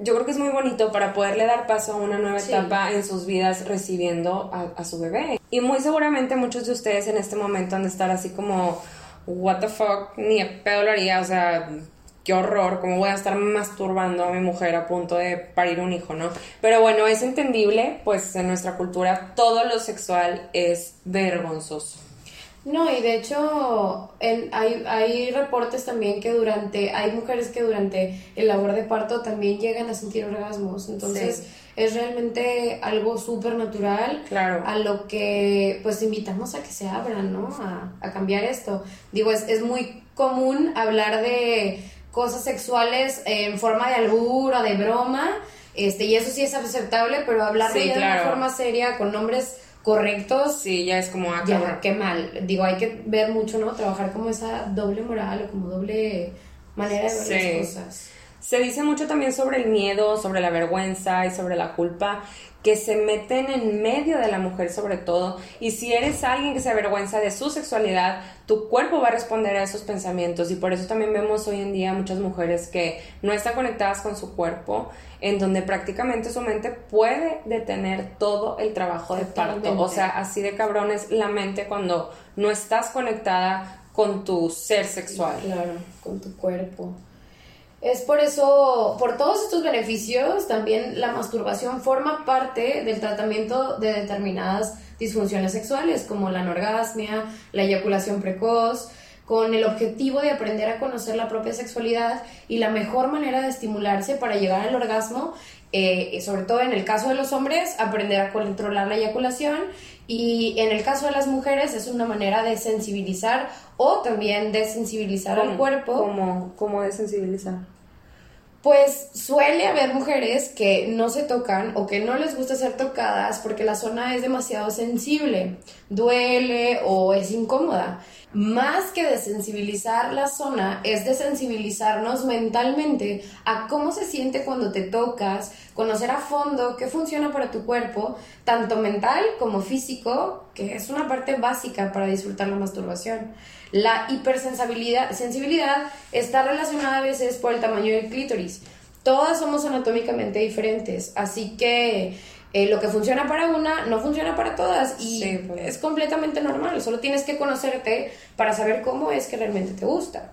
yo creo que es muy bonito para poderle dar paso a una nueva Sí. etapa en sus vidas recibiendo a, a su bebé. Y muy seguramente muchos de ustedes en este momento han de estar así como, what the fuck, ni a pedo lo haría, o sea, qué horror, cómo voy a estar masturbando a mi mujer a punto de parir un hijo, ¿no? Pero bueno, es entendible, pues en nuestra cultura todo lo sexual es vergonzoso. No, y de hecho en- hay, hay reportes también que durante, hay mujeres que durante el labor de parto también llegan a sentir orgasmos, entonces Sí. es realmente algo súper natural Claro. a lo que pues invitamos a que se abran, ¿no? A, a cambiar esto. Digo, es, es muy común hablar de cosas sexuales en forma de albur o de broma, este, y eso sí es aceptable, pero hablar de Sí, ella de claro. una forma seria, con nombres correctos, Sí, ya es como, ah, ya, qué mal. Digo, hay que ver mucho, ¿no? Trabajar como esa doble moral o como doble manera de ver Sí. las cosas. Se dice mucho también sobre el miedo, sobre la vergüenza y sobre la culpa que se meten en medio de la mujer sobre todo. Y si eres alguien que se avergüenza de su sexualidad, tu cuerpo va a responder a esos pensamientos. Y por eso también vemos hoy en día muchas mujeres que no están conectadas con su cuerpo, en donde prácticamente su mente puede detener todo el trabajo de parto. O sea, así de cabrón es la mente cuando no estás conectada con tu ser sexual. Claro, con tu cuerpo. Es por eso, por todos estos beneficios, también la masturbación forma parte del tratamiento de determinadas disfunciones sexuales, como la anorgasmia, la eyaculación precoz, con el objetivo de aprender a conocer la propia sexualidad y la mejor manera de estimularse para llegar al orgasmo, eh, sobre todo en el caso de los hombres, aprender a controlar la eyaculación y en el caso de las mujeres es una manera de sensibilizar o también de sensibilizar al ¿Cómo- cuerpo. ¿Cómo, cómo desensibilizar? Pues suele haber mujeres que no se tocan o que no les gusta ser tocadas porque la zona es demasiado sensible, duele o es incómoda. Más que desensibilizar la zona, es desensibilizarnos mentalmente a cómo se siente cuando te tocas, conocer a fondo qué funciona para tu cuerpo, tanto mental como físico, que es una parte básica para disfrutar la masturbación. La hipersensibilidad sensibilidad está relacionada a veces por el tamaño del clítoris. Todas somos anatómicamente diferentes, así que eh, lo que funciona para una no funciona para todas y Sí, pues. es completamente normal. Solo tienes que conocerte para saber cómo es que realmente te gusta.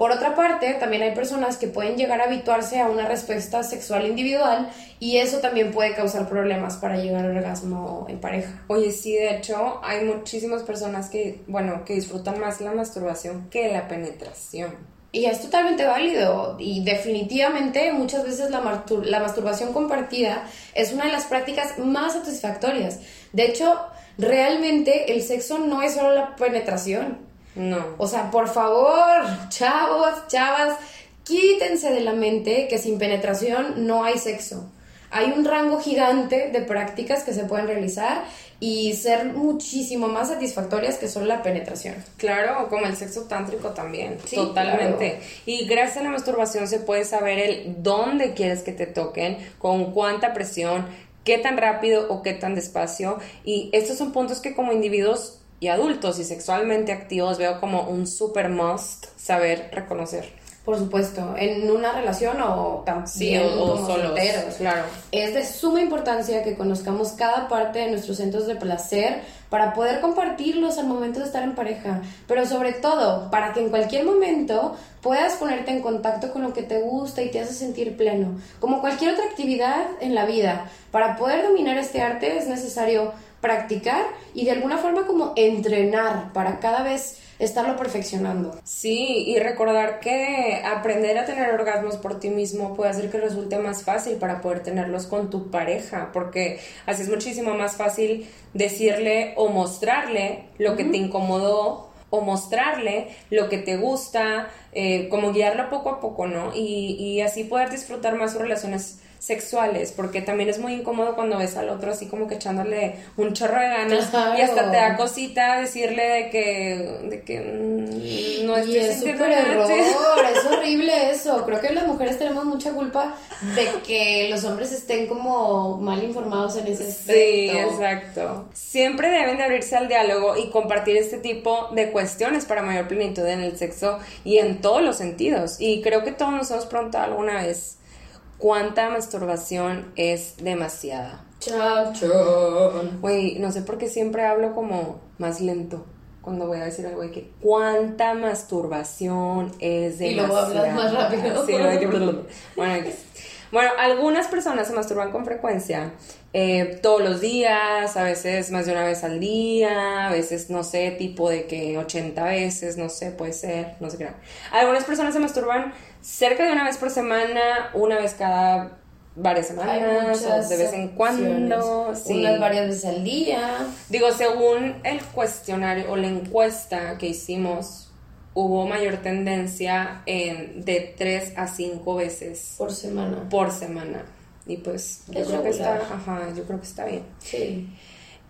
Por otra parte, también hay personas que pueden llegar a habituarse a una respuesta sexual individual y eso también puede causar problemas para llegar al orgasmo en pareja. Oye, sí, de hecho, hay muchísimas personas que, bueno, que disfrutan más la masturbación que la penetración. Y es totalmente válido y definitivamente muchas veces la, la masturbación compartida es una de las prácticas más satisfactorias. De hecho, realmente el sexo no es solo la penetración. No. O sea, por favor, chavos, chavas, quítense de la mente que sin penetración no hay sexo. Hay un rango gigante de prácticas que se pueden realizar y ser muchísimo más satisfactorias que solo la penetración. Claro, como el sexo tántrico también, Sí, totalmente. claro. Y gracias a la masturbación se puede saber el dónde quieres que te toquen, con cuánta presión, qué tan rápido o qué tan despacio. Y estos son puntos que como individuos y adultos y sexualmente activos veo como un super must saber reconocer. Por supuesto, en una relación o también Sí, o- como solos, solteros. claro. Es de suma importancia que conozcamos cada parte de nuestros centros de placer para poder compartirlos al momento de estar en pareja, pero sobre todo para que en cualquier momento puedas ponerte en contacto con lo que te gusta y te hace sentir pleno. Como cualquier otra actividad en la vida, para poder dominar este arte es necesario practicar y de alguna forma como entrenar para cada vez estarlo perfeccionando. Sí, y recordar que aprender a tener orgasmos por ti mismo puede hacer que resulte más fácil para poder tenerlos con tu pareja, porque así es muchísimo más fácil decirle o mostrarle lo que te incomodó o mostrarle lo que te gusta, eh, como guiarlo poco a poco, ¿no? Y, y así poder disfrutar más sus relaciones sexuales, porque también es muy incómodo cuando ves al otro así como que echándole un chorro de ganas Claro. y hasta te da cosita decirle de que, de que mm, no y estoy es sintiendo súper error, es horrible eso. Creo que las mujeres tenemos mucha culpa de que los hombres estén como mal informados en ese aspecto. Sí, exacto. Siempre deben de abrirse al diálogo y compartir este tipo de cuestiones para mayor plenitud en el sexo y en todos los sentidos. Y creo que todos nos hemos preguntado alguna vez cuánta masturbación es demasiada. Chachón. Güey, no sé por qué siempre hablo como más lento cuando voy a decir algo de que cuánta masturbación es Y luego demasiada. hablas más rápido. Sí, que bueno, bueno, algunas personas se masturban con frecuencia, eh, todos los días, a veces más de una vez al día, a veces, no sé, tipo de que 80 veces, no sé, puede ser, no sé qué. Algunas personas se masturban cerca de una vez por semana, una vez cada varias semanas, o de vez en cuando. sí. Unas varias veces al día. Digo, según el cuestionario o la encuesta que hicimos, hubo mayor tendencia en de 3 a 5 veces Por semana. por semana. Y pues yo Es creo que está, ajá, yo creo que está bien. Sí.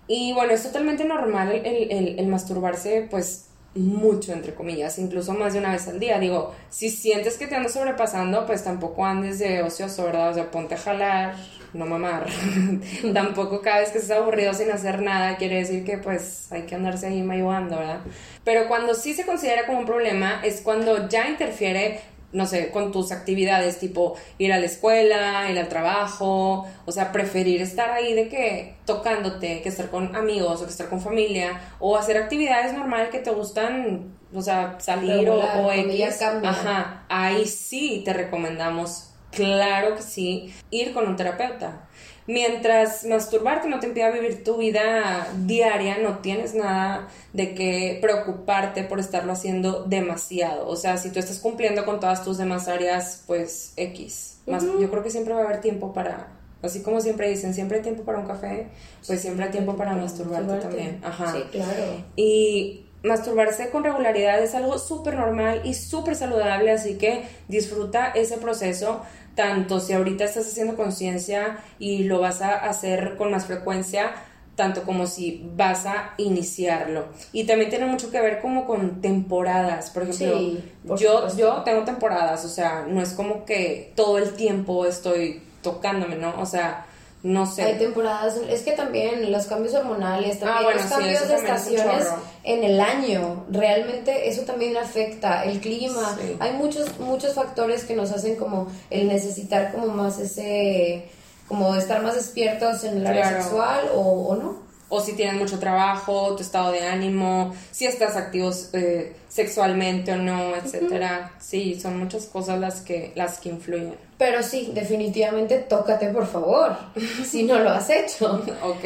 Y bueno, es totalmente normal el, el- el- el masturbarse, pues mucho, entre comillas, incluso más de una vez al día. Digo, si sientes que te andas sobrepasando, pues tampoco andes de ocioso, ¿verdad? O sea, ponte a jalar, no mamar. tampoco cada vez que estés aburrido sin hacer nada, quiere decir que pues hay que andarse ahí mayugando, ¿verdad? Pero cuando sí se considera como un problema es cuando ya interfiere no sé, con tus actividades, tipo ir a la escuela, ir al trabajo, o sea, preferir estar ahí de que tocándote, que estar con amigos o que estar con familia, o hacer actividades normales que te gustan, o sea, salir o, Regular, o ya X. Ajá, ahí sí te recomendamos, claro que sí, ir con un terapeuta. Mientras masturbarte no te impida vivir tu vida diaria, no tienes nada de que preocuparte por estarlo haciendo demasiado. O sea, si tú estás cumpliendo con todas tus demás áreas, pues X. Más, Yo creo que siempre va a haber tiempo para, así como siempre dicen, siempre hay tiempo para un café, pues siempre hay tiempo para masturbarte Masturbarte. también. Ajá. Sí, claro. Y masturbarse con regularidad es algo súper normal y súper saludable, así que disfruta ese proceso, tanto si ahorita estás haciendo conciencia y lo vas a hacer con más frecuencia, tanto como si vas a iniciarlo. Y también tiene mucho que ver como con temporadas, por ejemplo, Sí, por yo, supuesto. yo tengo temporadas, o sea, no es como que todo el tiempo estoy tocándome, ¿no? O sea, no sé. Hay temporadas, es que también los cambios hormonales, también Ah, bueno, los cambios de es estaciones en el año, realmente eso también afecta el clima. Sí. Hay muchos muchos factores que nos hacen como el necesitar como más ese como estar más despiertos en el área Claro. sexual o, o no. O si tienes mucho trabajo, tu estado de ánimo, si estás activos eh, sexualmente o no, etcétera. Sí, son muchas cosas las que las que influyen. Pero sí, definitivamente tócate por favor, si no lo has hecho. Ok,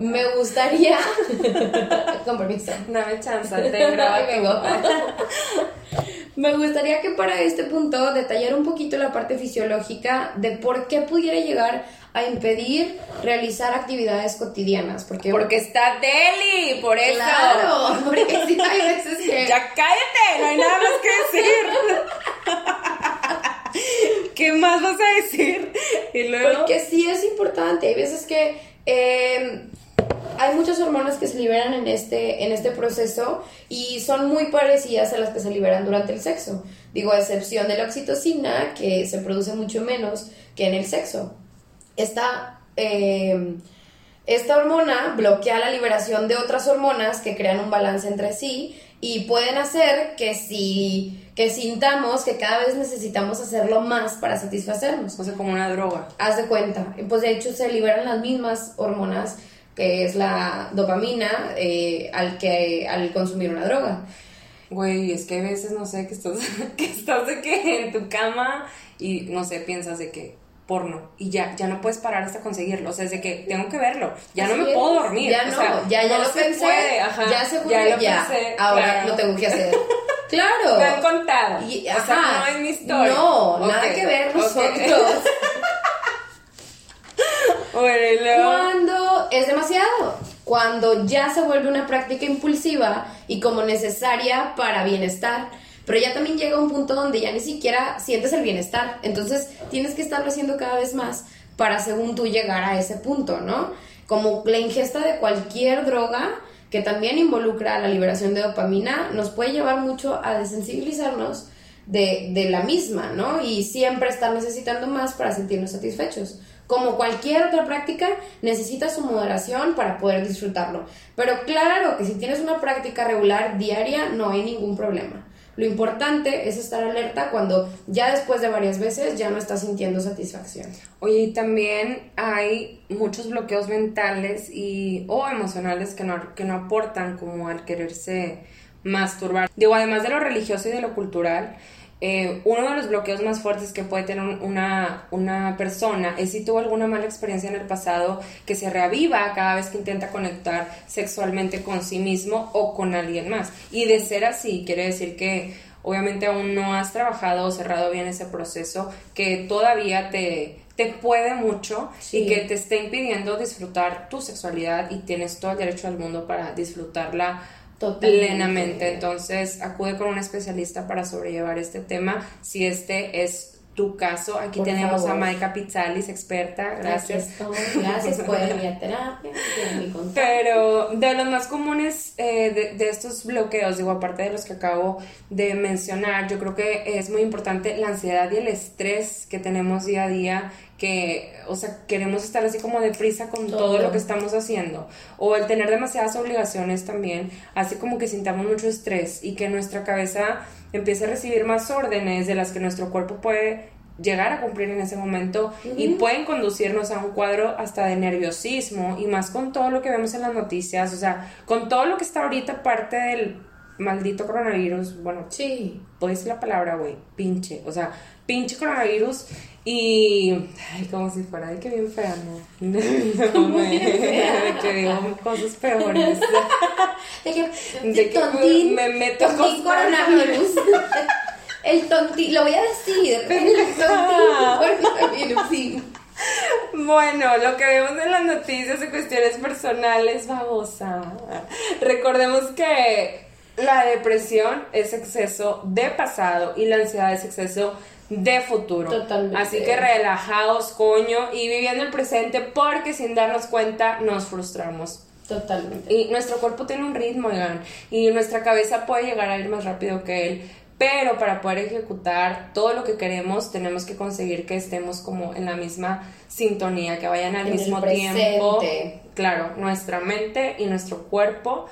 Me gustaría con permiso. dame chance, te vengo. Me gustaría que para este punto detallar un poquito la parte fisiológica de por qué pudiera llegar a impedir realizar actividades cotidianas. Porque, Porque está Deli, por eso. claro, porque sí hay veces que... Ya cállate, no hay nada más que decir. ¿Qué más vas a decir? Y luego. Porque sí es importante. Hay veces que eh, hay muchas hormonas que se liberan en este, en este proceso y son muy parecidas a las que se liberan durante el sexo. Digo, a excepción de la oxitocina, que se produce mucho menos que en el sexo. Esta, eh, esta hormona bloquea la liberación de otras hormonas que crean un balance entre sí y pueden hacer que si que sintamos que cada vez necesitamos hacerlo más para satisfacernos. O sea, como una droga. Haz de cuenta. Pues de hecho se liberan las mismas hormonas que es la dopamina eh, al que al consumir una droga. Güey, es que a veces no sé que estás que estás de que en tu cama y no sé, piensas de que porno y ya ya no puedes parar hasta conseguirlo, o sea, es de que tengo que verlo. Ya no me es. puedo dormir. Ya o no, sea, ya, ya no lo se pensé. puede, ajá, ya seguro ya lo ya. pensé, Ahora claro. lo tengo que hacer. claro. Me han contado. Y- o sea, ajá. no es mi historia. No, nada que ver nosotros. Bueno, y luego- Cuando es demasiado, cuando ya se vuelve una práctica impulsiva y como necesaria para bienestar, pero ya también llega un punto donde ya ni siquiera sientes el bienestar, entonces tienes que estarlo haciendo cada vez más para según tú llegar a ese punto, ¿no? Como la ingesta de cualquier droga que también involucra la liberación de dopamina, nos puede llevar mucho a desensibilizarnos de, de la misma, ¿no? Y siempre estar necesitando más para sentirnos satisfechos. Como cualquier otra práctica, necesita su moderación para poder disfrutarlo. Pero claro que si tienes una práctica regular diaria, no hay ningún problema. Lo importante es estar alerta cuando ya después de varias veces ya no estás sintiendo satisfacción. Oye, y también hay muchos bloqueos mentales y o emocionales que no, que no aportan como al quererse masturbar. Digo, además de lo religioso y de lo cultural, eh, uno de los bloqueos más fuertes que puede tener un- una, una persona es si tuvo alguna mala experiencia en el pasado que se reaviva cada vez que intenta conectar sexualmente con sí mismo o con alguien más. Y de ser así, quiere decir que obviamente aún no has trabajado o cerrado bien ese proceso que todavía te, te puede mucho Sí. y que te está impidiendo disfrutar tu sexualidad y tienes todo el derecho del mundo para disfrutarla Totalmente. plenamente. Entonces, acude con un especialista para sobrellevar este tema. Si este es tu caso, aquí Por tenemos favor. a Maika Pizzalis, experta. Gracias. Estoy. Gracias, pueden ir a terapia, mi. Pero de los más comunes eh, de, de estos bloqueos, digo, aparte de los que acabo de mencionar, yo creo que es muy importante la ansiedad y el estrés que tenemos día a día, que, o sea, queremos estar así como deprisa con todo, Todo. lo que estamos haciendo, o el tener demasiadas obligaciones también, así como que sintamos mucho estrés y que nuestra cabeza empiece a recibir más órdenes de las que nuestro cuerpo puede llegar a cumplir en ese momento y pueden conducirnos a un cuadro hasta de nerviosismo y más con todo lo que vemos en las noticias, o sea, con todo lo que está ahorita parte del maldito coronavirus, bueno, Sí. puedo decir la palabra, güey, pinche, o sea, pinche coronavirus y, ay, como si fuera de que bien fea, ¿no? De que digo cosas peores. De que, De que tontín, me meto tontín cosas- coronavirus. El tontín, lo voy a decir. El tontín coronavirus, sí. Bueno, lo que vemos en las noticias de cuestiones personales, babosa. Recordemos que la depresión es exceso de pasado y la ansiedad es exceso de futuro. Totalmente. Así que relajaos, coño, y viviendo el presente porque sin darnos cuenta nos frustramos. Totalmente. Y nuestro cuerpo tiene un ritmo, oigan, y nuestra cabeza puede llegar a ir más rápido que él. Pero para poder ejecutar todo lo que queremos, tenemos que conseguir que estemos como en la misma sintonía, que vayan al En mismo tiempo. Claro, nuestra mente y nuestro cuerpo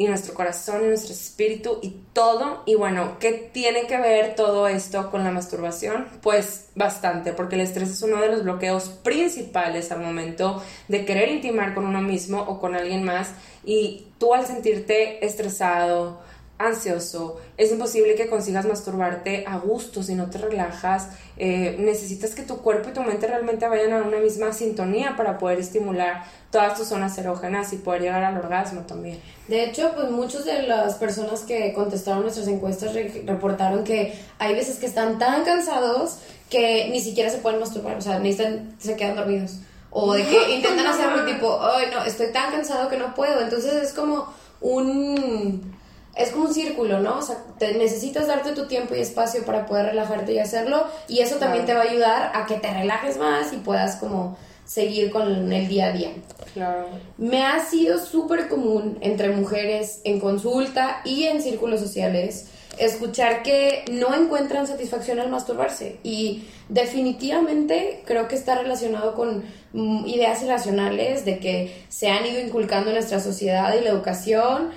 y nuestro corazón y nuestro espíritu y todo. Y bueno, ¿qué tiene que ver todo esto con la masturbación? Pues bastante, porque el estrés es uno de los bloqueos principales al momento de querer intimar con uno mismo o con alguien más. Y tú al sentirte estresado, ansioso, es imposible que consigas masturbarte a gusto si no te relajas. Eh, necesitas que tu cuerpo y tu mente realmente vayan a una misma sintonía para poder estimular todas tus zonas erógenas y poder llegar al orgasmo también. De hecho, pues muchas de las personas que contestaron nuestras encuestas re- reportaron que hay veces que están tan cansados que ni siquiera se pueden masturbar, o sea, necesitan, se quedan dormidos. O de que intentan hacer algo tipo, ay no, estoy tan cansado que no puedo. Entonces es como un... Es como un círculo, ¿no? O sea, te necesitas darte tu tiempo y espacio para poder relajarte y hacerlo. Y eso también te va a ayudar a que te relajes más y puedas como seguir con el día a día. Claro. Me ha sido súper común entre mujeres en consulta y en círculos sociales escuchar que no encuentran satisfacción al masturbarse y definitivamente creo que está relacionado con mm, ideas irracionales de que se han ido inculcando en nuestra sociedad y la educación,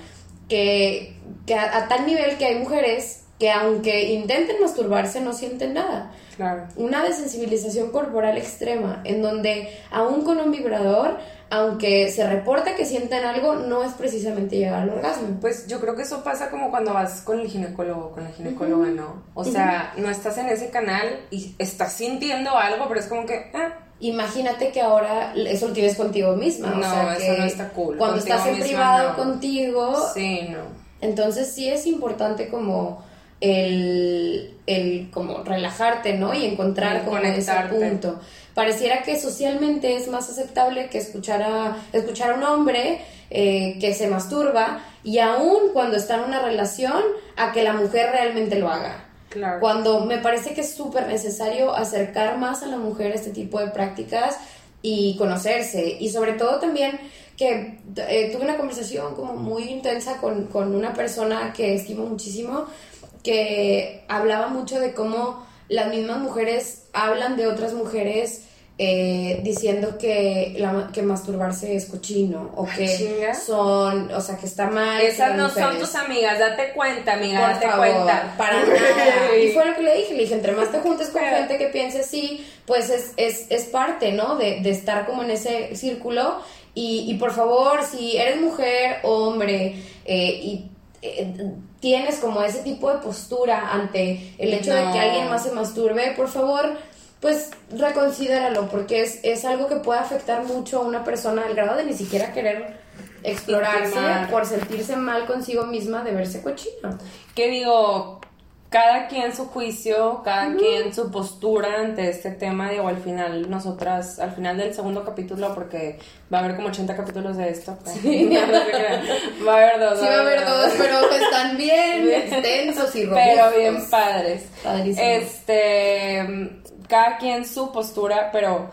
que, que a, a tal nivel que hay mujeres que aunque intenten masturbarse no sienten nada. Claro. Una desensibilización corporal extrema, en donde aún con un vibrador, aunque se reporta que sienten algo, no es precisamente llegar al orgasmo. Pues yo creo que eso pasa como cuando vas con el ginecólogo, con la ginecóloga, ¿no? O sea, no estás en ese canal y estás sintiendo algo, pero es como que, ah, Imagínate que ahora eso lo tienes contigo misma. o No, eso no está cool. Cuando Contigo estás en privado no. contigo, sí, no. Entonces sí es importante como el, el como relajarte, ¿no? Y encontrar El como ese punto. Pareciera que socialmente es más aceptable que escuchar a, escuchar a un hombre eh, que se masturba y aún cuando está en una relación, a que la mujer realmente lo haga. Claro. Cuando me parece que es súper necesario acercar más a la mujer a este tipo de prácticas y conocerse. Y sobre todo también que eh, tuve una conversación como muy intensa con, con una persona que estimo muchísimo, que hablaba mucho de cómo las mismas mujeres hablan de otras mujeres eh, diciendo que, la, que masturbarse es cochino o que chinga. son, o sea, que está mal. Esas no son tus amigas, date cuenta, amiga, por date favor, cuenta. para nada. Y fue lo que le dije, le dije, entre más te juntes con gente que piense así, pues es, es, es parte, ¿no? De, de estar como en ese círculo. Y, y por favor, si eres mujer o hombre eh, y eh, tienes como ese tipo de postura ante el hecho de que alguien más se masturbe, por favor, pues reconsidéralo, porque es, es algo que puede afectar mucho a una persona al grado de ni siquiera querer explorarse Intimar. por sentirse mal consigo misma de verse cochina. que digo, cada quien su juicio, cada quien su postura ante este tema, digo, al final nosotras, al final del segundo capítulo, porque va a haber como 80 capítulos de esto, Sí. No se crean. va a haber dos. Sí va a haber dos, pero están bien extensos y robustos. pero bien padres. Padrísimo. Este, cada quien su postura, pero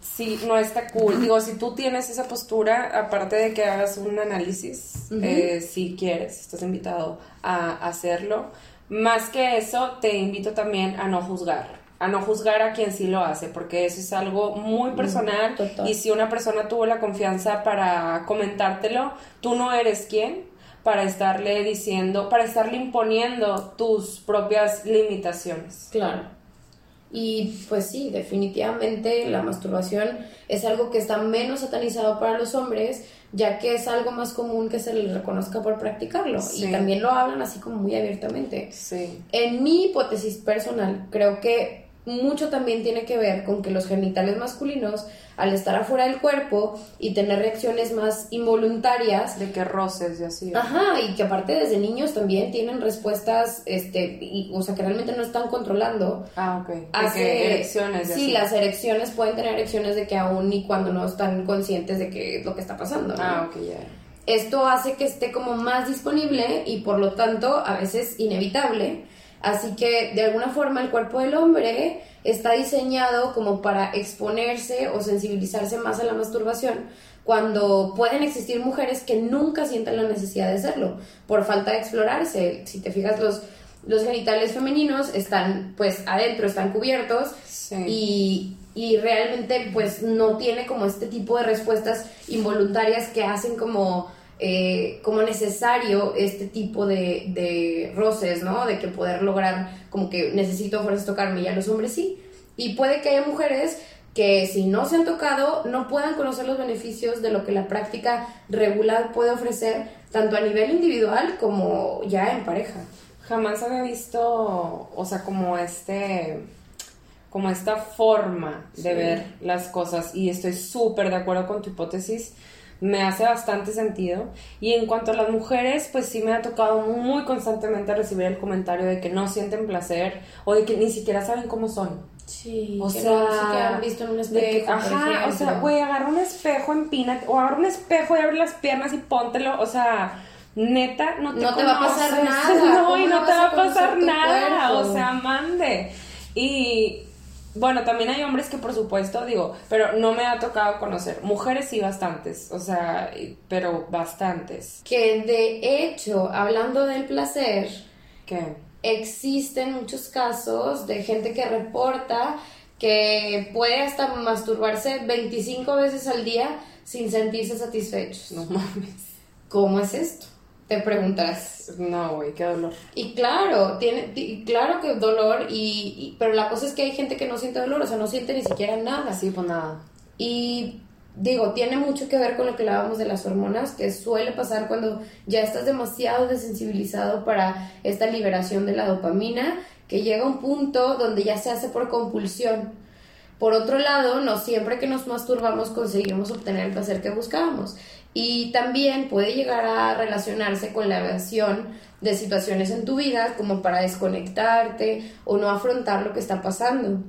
sí, no está cool. Digo, si tú tienes esa postura, aparte de que hagas un análisis, eh, si quieres, estás invitado a hacerlo. Más que eso, te invito también a no juzgar. A no juzgar a quien sí lo hace, porque eso es algo muy personal. total. Y si una persona tuvo la confianza para comentártelo, tú no eres quien para estarle diciendo, para estarle imponiendo tus propias limitaciones. Claro. Y pues sí, definitivamente la masturbación es algo que está menos satanizado para los hombres, ya que es algo más común que se les reconozca por practicarlo. Sí. Y también lo hablan así como muy abiertamente. Sí. En mi hipótesis personal, creo que mucho también tiene que ver con que los genitales masculinos, al estar afuera del cuerpo y tener reacciones más involuntarias, De que roces y así. Ajá, y que aparte desde niños también tienen respuestas, este, y, o sea, que realmente no están controlando. Ah, ok. Hace- que erecciones Sí, así. las erecciones pueden tener erecciones de que aún y cuando no están conscientes de que es lo que está pasando. ¿no? Ah, ok, ya. Esto hace que esté como más disponible y por lo tanto a veces inevitable. Así que de alguna forma el cuerpo del hombre está diseñado como para exponerse o sensibilizarse más a la masturbación cuando pueden existir mujeres que nunca sientan la necesidad de hacerlo por falta de explorarse. Si te fijas los los genitales femeninos están pues adentro, están cubiertos Sí. y, y realmente pues no tiene como este tipo de respuestas involuntarias que hacen como, eh, como necesario este tipo de, de roces, ¿no? De que poder lograr como que necesito fuerzas tocarme y a los hombres sí. Y puede que haya mujeres que si no se han tocado no puedan conocer los beneficios de lo que la práctica regular puede ofrecer tanto a nivel individual como ya en pareja. Jamás había visto, o sea, como este, como esta forma de Sí. ver las cosas y estoy súper de acuerdo con tu hipótesis, me hace bastante sentido. Y en cuanto a las mujeres, pues sí me ha tocado muy constantemente recibir el comentario de que no sienten placer o de que ni siquiera saben cómo son. Sí, O que sea, no visto en un espejo. que, ajá, o sea, güey, agarra un espejo, empínate, o agarra un espejo y abre las piernas y póntelo, o sea, neta, no te, No te va a pasar nada, No, ¿cómo y no te va a pasar nada, o sea, mande. Y bueno, también hay hombres que por supuesto, digo, pero no me ha tocado conocer. Mujeres sí bastantes, o sea, pero bastantes. Que de hecho, hablando del placer, ¿Qué? Existen muchos casos de gente que reporta que puede hasta masturbarse 25 veces al día sin sentirse satisfechos. No mames. ¿Cómo es esto? Te preguntarás. No, güey, qué dolor. Y claro, tiene, y claro que dolor, y, y- pero la cosa es que hay gente que no siente dolor, o sea, no siente ni siquiera nada. Así, pues nada. Y digo, tiene mucho que ver con lo que hablábamos de las hormonas, que suele pasar cuando ya estás demasiado desensibilizado para esta liberación de la dopamina, que llega a un punto donde ya se hace por compulsión. Por otro lado, no siempre que nos masturbamos conseguimos obtener el placer que buscábamos. Y también puede llegar a relacionarse con la evasión de situaciones en tu vida, como para desconectarte o no afrontar lo que está pasando.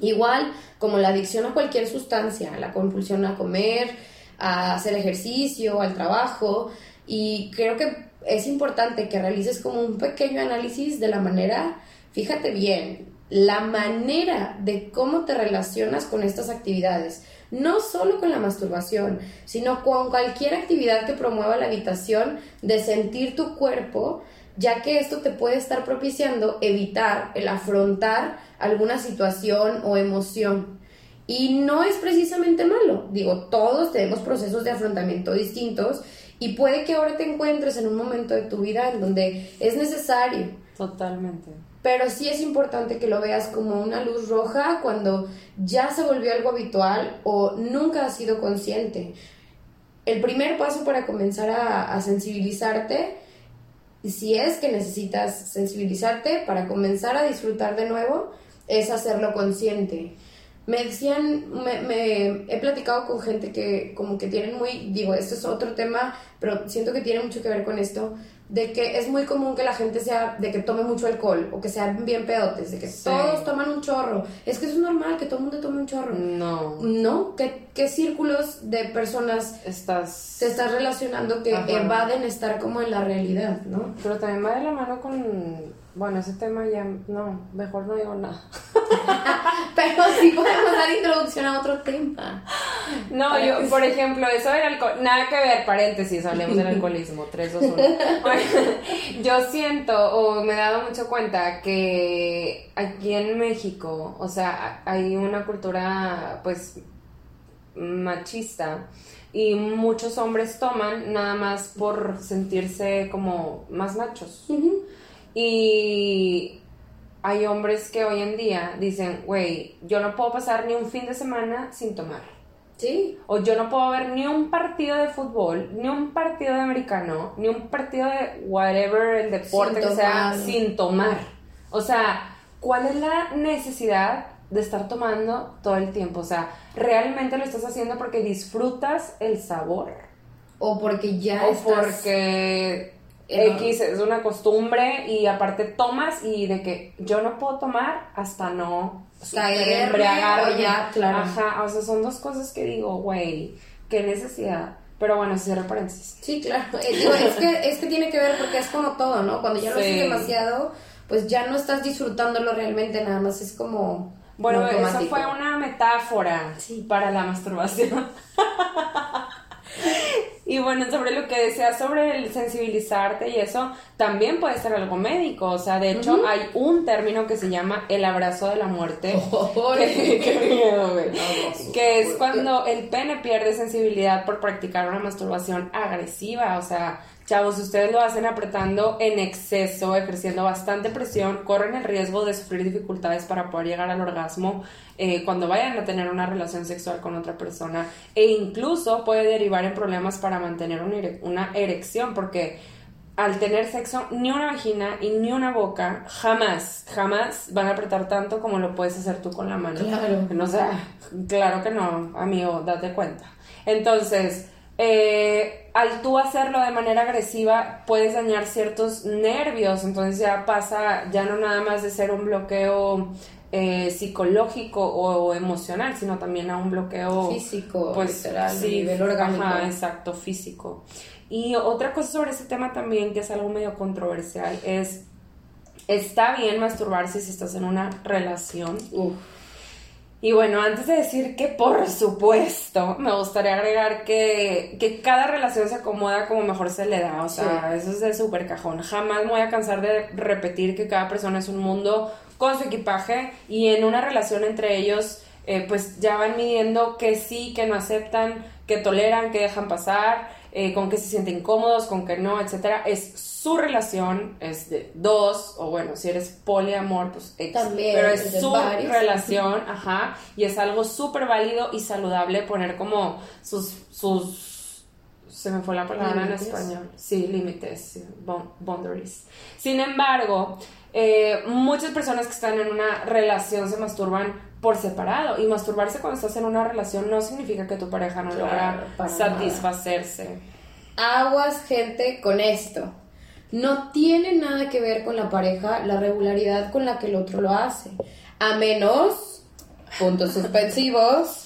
Igual como la adicción a cualquier sustancia, la compulsión a comer, a hacer ejercicio, al trabajo. Y creo que es importante que realices como un pequeño análisis de la manera, fíjate bien, la manera de cómo te relacionas con estas actividades. No solo con la masturbación, sino con cualquier actividad que promueva la habitación de sentir tu cuerpo ya que esto te puede estar propiciando evitar el afrontar alguna situación o emoción. Y no es precisamente malo, digo, todos tenemos procesos de afrontamiento distintos y puede que ahora te encuentres en un momento de tu vida en donde es necesario, Totalmente. Pero sí es importante que lo veas como una luz roja cuando ya se volvió algo habitual o nunca has sido consciente. El primer paso para comenzar a, sensibilizarte, si es que necesitas sensibilizarte para comenzar a disfrutar de nuevo, es hacerlo consciente. Me decían, me, me- he platicado con gente que como que tienen muy, digo, esto es otro tema, pero siento que tiene mucho que ver con esto, de que es muy común que la gente sea, de que tome mucho alcohol o que sean bien pedotes, de que Sí. todos toman un chorro. Es que eso es normal, que todo el mundo tome un chorro. No. No, ¿qué, qué círculos de personas Estás. te estás relacionando que Ajá. evaden estar como en la realidad, ¿no? Pero también va de la mano con. Bueno, ese tema ya. No, mejor no digo nada. Pero sí podemos dar introducción a otro tema. No, yo, por ejemplo, eso del alcohol, nada que ver, paréntesis, hablemos del alcoholismo, 3, 2, 1. Yo siento, o me he dado mucho cuenta, que aquí en México, o sea, hay una cultura, pues, machista, y muchos hombres toman nada más por sentirse como más machos. Y hay hombres que hoy en día dicen, güey, yo no puedo pasar ni un fin de semana sin tomar. Sí, O yo no puedo ver ni un partido de fútbol, ni un partido de americano, ni un partido de whatever, el deporte Sin que sea, sin tomar. O sea, ¿cuál es la necesidad de estar tomando todo el tiempo? O sea, ¿realmente lo estás haciendo porque disfrutas el sabor? o porque ya o estás... porque X es una costumbre y aparte tomas y de que yo no puedo tomar hasta no Caerme embriagarme. o ya, claro. Ajá, o sea, son dos cosas que digo, güey, qué necesidad. Pero bueno, cierro paréntesis. Sí, claro. Eh, digo, es, que, es que tiene que ver porque es como todo, ¿no? Cuando ya lo Sí. haces demasiado, pues ya no estás disfrutándolo realmente, nada más es como... Bueno, eso fue una metáfora Sí. para la masturbación. y bueno, sobre lo que decías sobre el sensibilizarte y eso, también puede ser algo médico. O sea, de hecho, hay un término que se llama el abrazo de la muerte. Qué- qué miedo, güey. Que es cuando el pene pierde sensibilidad por practicar una masturbación agresiva. O sea, chavos, si ustedes lo hacen apretando en exceso, ejerciendo bastante presión, corren el riesgo de sufrir dificultades para poder llegar al orgasmo eh, cuando vayan a tener una relación sexual con otra persona. E incluso puede derivar en problemas para mantener una, ere- una erección, porque al tener sexo, ni una vagina y ni una boca jamás, jamás van a apretar tanto como lo puedes hacer tú con la mano. Claro. No sé, claro que no, amigo, date cuenta. Entonces, eh, al tú hacerlo de manera agresiva, puedes dañar ciertos nervios, entonces ya pasa, ya no nada más de ser un bloqueo eh, psicológico o, emocional, sino también a un bloqueo Físico, pues, literal, sí, nivel orgánico. ajá, exacto, físico. Y otra cosa sobre ese tema también, que es algo medio controversial, es, está bien masturbarse si estás en una relación. Uf, Y bueno, antes de decir que por supuesto, me gustaría agregar que, que cada relación se acomoda como mejor se le da. O sea, eso es de súper cajón. Jamás me voy a cansar de repetir que cada persona es un mundo con su equipaje y en una relación entre ellos, eh, pues ya van midiendo que sí, que no aceptan, que toleran, que dejan pasar, eh, con que se sienten cómodos, con que no, etcétera. Es su relación, es de dos, o bueno, si eres poliamor, pues También, pero es es de su varios. relación, ajá, y es algo súper válido y saludable poner como sus, sus, se me fue la palabra en español, sí, límites, boundaries. Sin embargo, eh, muchas personas que están en una relación se masturban por separado y masturbarse cuando estás en una relación no significa que tu pareja no Claro, logra nada. satisfacerse. Aguas, gente, con esto. No tiene nada que ver con la pareja la regularidad con la que el otro lo hace. A menos, puntos suspensivos,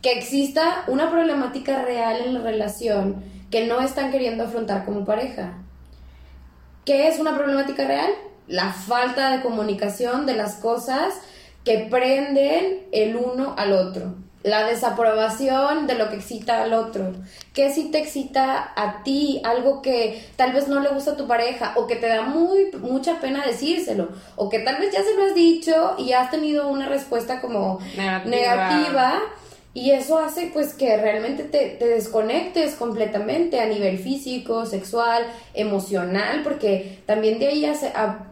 que exista una problemática real en la relación que no están queriendo afrontar como pareja. ¿Qué es una problemática real? La falta de comunicación de las cosas que prenden el uno al otro. La desaprobación de lo que excita al otro. ¿Qué sí te excita a ti? Algo que tal vez no le gusta a tu pareja o que te da muy, mucha pena decírselo. O que tal vez ya se lo has dicho y has tenido una respuesta como Negativa. negativa y eso hace pues que realmente te, te desconectes completamente a nivel físico, sexual, emocional, porque también de ahí hace- a-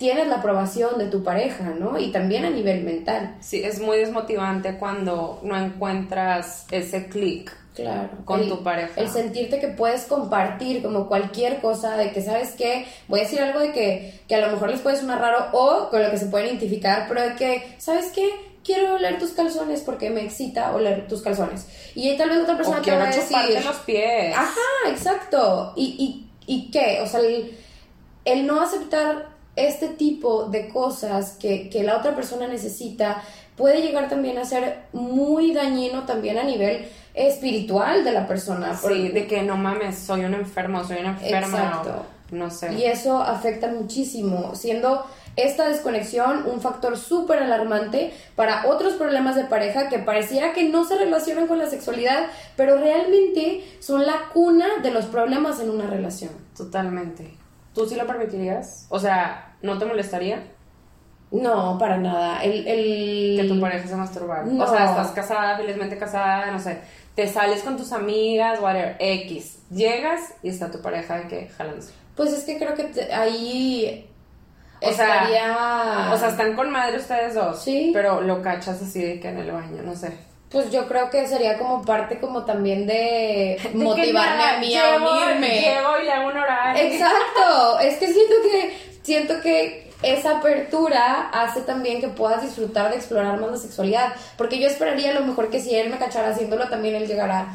tienes la aprobación de tu pareja, ¿no? Y también a nivel mental. Sí, es muy desmotivante cuando no encuentras ese clic. Claro. Con El- tu pareja. El sentirte que puedes compartir como cualquier cosa, de que, ¿sabes qué? Voy a decir algo de que, que a lo mejor les puede sonar raro o con lo que se pueden identificar, pero de que, ¿sabes qué? Quiero oler tus calzones porque me excita oler tus calzones. Y ahí tal vez otra persona O te va quiero a decir... los pies. Ajá, exacto. ¿Y, y, y qué? O sea, el, el no aceptar este tipo de cosas que, que la otra persona necesita puede llegar también a ser muy dañino también a nivel espiritual de la persona. Sí, de que no mames, soy un enfermo, soy una enferma. Exacto. o no sé. Y eso afecta muchísimo, siendo esta desconexión un factor súper alarmante para otros problemas de pareja que pareciera que no se relacionan con la sexualidad, pero realmente son la cuna de los problemas en una relación. Totalmente. ¿Tú sí lo permitirías? O sea, ¿no te molestaría No, para nada. El, el... que tu pareja se masturbara? No. O sea, estás casada, felizmente casada, no sé. Te sales con tus amigas, whatever, X. Llegas y está tu pareja que jalándose. Pues es que creo que te- ahí O sea, estaría... O sea, están con madre ustedes dos. Sí. Pero lo cachas así de que en el baño, no sé. Pues yo creo que sería como parte como también de De motivarme a mí a unirme. Llego y le hago un horario. Exacto, es que siento que siento que esa apertura hace también que puedas disfrutar de explorar más la sexualidad, porque yo esperaría a lo mejor que si él me cachara haciéndolo también él llegara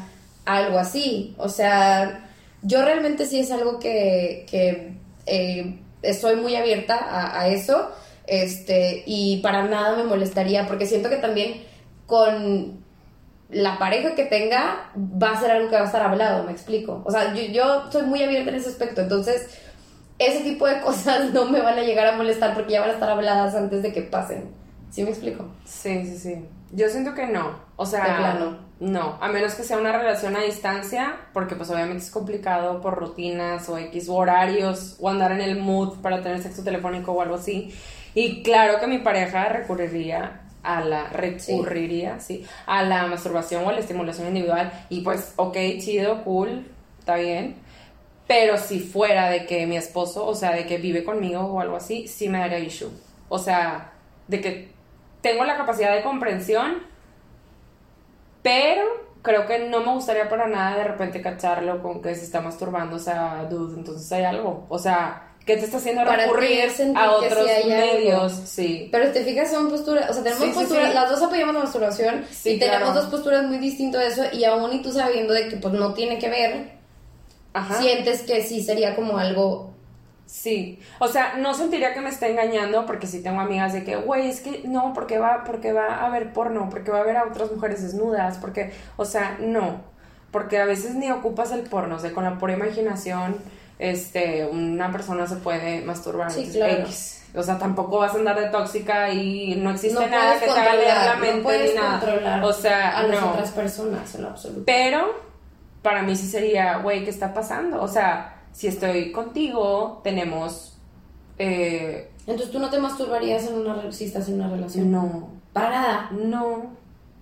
a algo así, o sea, yo realmente sí es algo que, que eh, estoy muy abierta a, eso, este, y para nada me molestaría, porque siento que también con la pareja que tenga va a ser algo que va a estar hablado, me explico. O sea, yo, yo soy muy abierta en ese aspecto, entonces ese tipo de cosas no me van a llegar a molestar porque ya van a estar habladas antes de que pasen. ¿Sí me explico? Sí, sí, sí. Yo siento que no. O sea, De plano. no. A menos que sea una relación a distancia, porque pues obviamente es complicado por rutinas o X horarios o andar en el mood para tener sexo telefónico o algo así. Y claro que mi pareja recurriría a la recurriría, sí, a la masturbación o a la estimulación individual y pues ok, chido, cool, está bien. Pero si fuera de que mi esposo, o sea, de que vive conmigo o algo así, sí me daría issue. O sea, de que tengo la capacidad de comprensión, pero creo que no me gustaría para nada de repente cacharlo con que se está masturbando, o sea, dude, entonces hay algo. O sea, ¿qué te está haciendo Para recurrir a que sí otros algo. medios? Sí. Pero te fijas, son posturas, o sea, tenemos Sí, sí, posturas, sí. las dos apoyamos la masturbación Sí, y tenemos dos posturas muy distintas de eso y aún y tú sabiendo de que pues no tiene que ver, Ajá. sientes que sí sería como algo... Sí, o sea, no sentiría que me esté engañando porque sí tengo amigas de que, güey, es que no, porque va, porque va a ver porno, porque va a ver a otras mujeres desnudas, porque, o sea, no, porque a veces ni ocupas el porno, o sea, con la pura imaginación este, una persona se puede masturbar. Sí, claro. X. O sea, tampoco vas a andar de tóxica y no existe No nada que te haga leer la mente no ni nada. O sea, a las no. otras personas en lo absoluto. Pero para mí sí sería, güey, ¿qué está pasando? O sea, si estoy contigo, tenemos. Eh, Entonces tú no te masturbarías en una si estás en una relación. no, Para nada. no.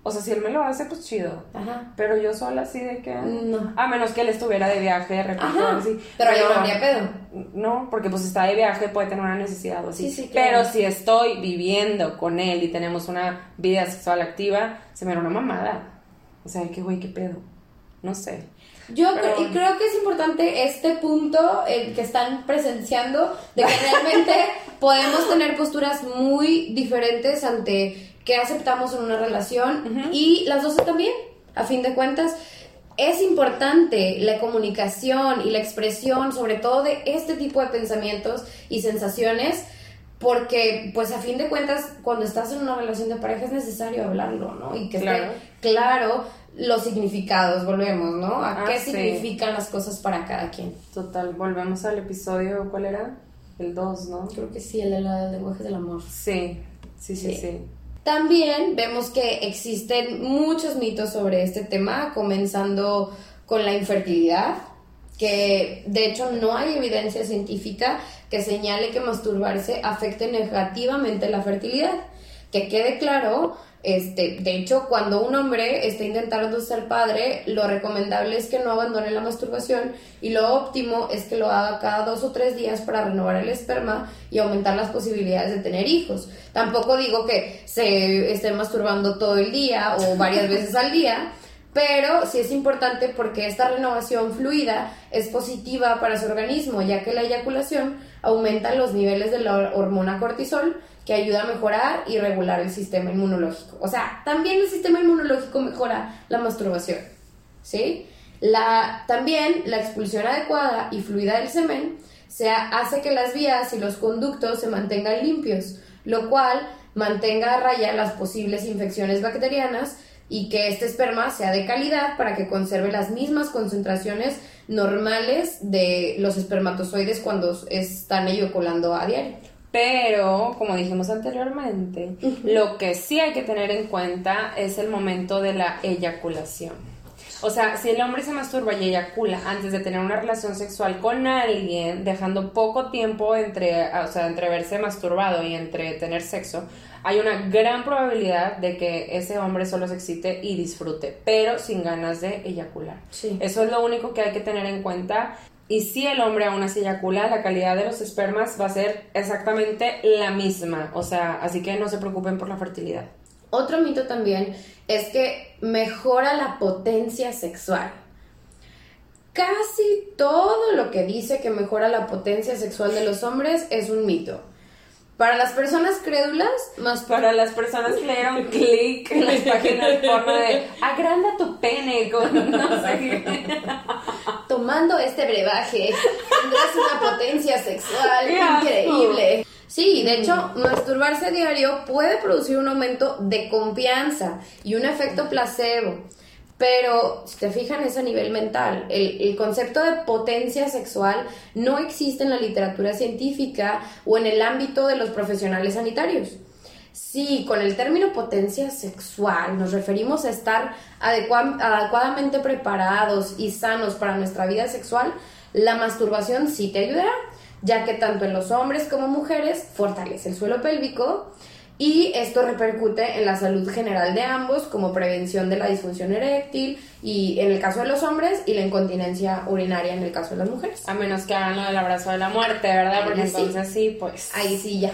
O sea, si él me lo hace, pues chido. Ajá. Pero yo sola así de que. No. A menos que él estuviera de viaje, de repente, Ajá. así. Pero ahí no habría pedo. No, porque pues está de viaje, puede tener una necesidad o así. Sí, sí, claro. Pero si estoy viviendo con él y tenemos una vida sexual activa, se me da una mamada. O sea, que güey, qué pedo. No sé. Yo Pero- cre- y creo que es importante este punto el que están presenciando de que realmente podemos tener posturas muy diferentes ante qué aceptamos en una relación y las dos también, a fin de cuentas. Es importante la comunicación y la expresión, sobre todo de este tipo de pensamientos y sensaciones, porque pues a fin de cuentas cuando estás en una relación de pareja es necesario hablarlo, ¿no? Y que Claro. esté claro los significados, volvemos, ¿no? A Ah, qué sí. significan las cosas para cada quien. Total, volvemos al episodio, ¿cuál era? El 2, ¿no? Creo que sí, el de los lenguajes del amor. Sí, sí, sí, Sí. sí. También vemos que existen muchos mitos sobre este tema, comenzando con la infertilidad, que de hecho no hay evidencia científica que señale que masturbarse afecte negativamente la fertilidad. Que quede claro, este, de hecho, cuando un hombre está intentando ser padre, lo recomendable es que no abandone la masturbación y lo óptimo es que lo haga cada dos o tres días para renovar el esperma y aumentar las posibilidades de tener hijos. Tampoco digo que se esté masturbando todo el día o varias veces al día, pero sí es importante porque esta renovación fluida es positiva para su organismo, ya que la eyaculación aumenta los niveles de la hormona cortisol, que ayuda a mejorar y regular el sistema inmunológico. O sea, también el sistema inmunológico mejora la masturbación, ¿sí? La, también la expulsión adecuada y fluida del semen se ha- hace que las vías y los conductos se mantengan limpios, lo cual mantenga a raya las posibles infecciones bacterianas y que este esperma sea de calidad para que conserve las mismas concentraciones normales de los espermatozoides cuando están eyaculando a diario. Pero, como dijimos anteriormente, lo que sí hay que tener en cuenta es el momento de la eyaculación. O sea, si el hombre se masturba y eyacula antes de tener una relación sexual con alguien, dejando poco tiempo entre, o sea, entre verse masturbado y entre tener sexo, hay una gran probabilidad de que ese hombre solo se excite y disfrute, pero sin ganas de eyacular. Sí. Eso es lo único que hay que tener en cuenta. Y si el hombre aún así eyacula, la calidad de los espermas va a ser exactamente la misma. O sea, así que no se preocupen por la fertilidad. Otro mito también es que mejora la potencia sexual. Casi todo lo que dice que mejora la potencia sexual de los hombres es un mito. Para las personas crédulas, más Para las personas que le dieron clic en las páginas porno de agranda tu pene con no sé qué. tomando este brebaje tendrás una potencia sexual increíble. Sí, de hecho, masturbarse diario puede producir un aumento de confianza y un efecto placebo. Pero si te fijan es a nivel mental. El, concepto de potencia sexual no existe en la literatura científica o en el ámbito de los profesionales sanitarios. Sí, con el término potencia sexual nos referimos a estar adecua- adecuadamente preparados y sanos para nuestra vida sexual, la masturbación sí te ayudará, ya que tanto en los hombres como mujeres fortalece el suelo pélvico y esto repercute en la salud general de ambos como prevención de la disfunción eréctil y en el caso de los hombres y la incontinencia urinaria en el caso de las mujeres. A menos que hagan lo del abrazo de la muerte, ¿verdad? Porque Ahí sí. entonces sí, pues. Ahí sí ya.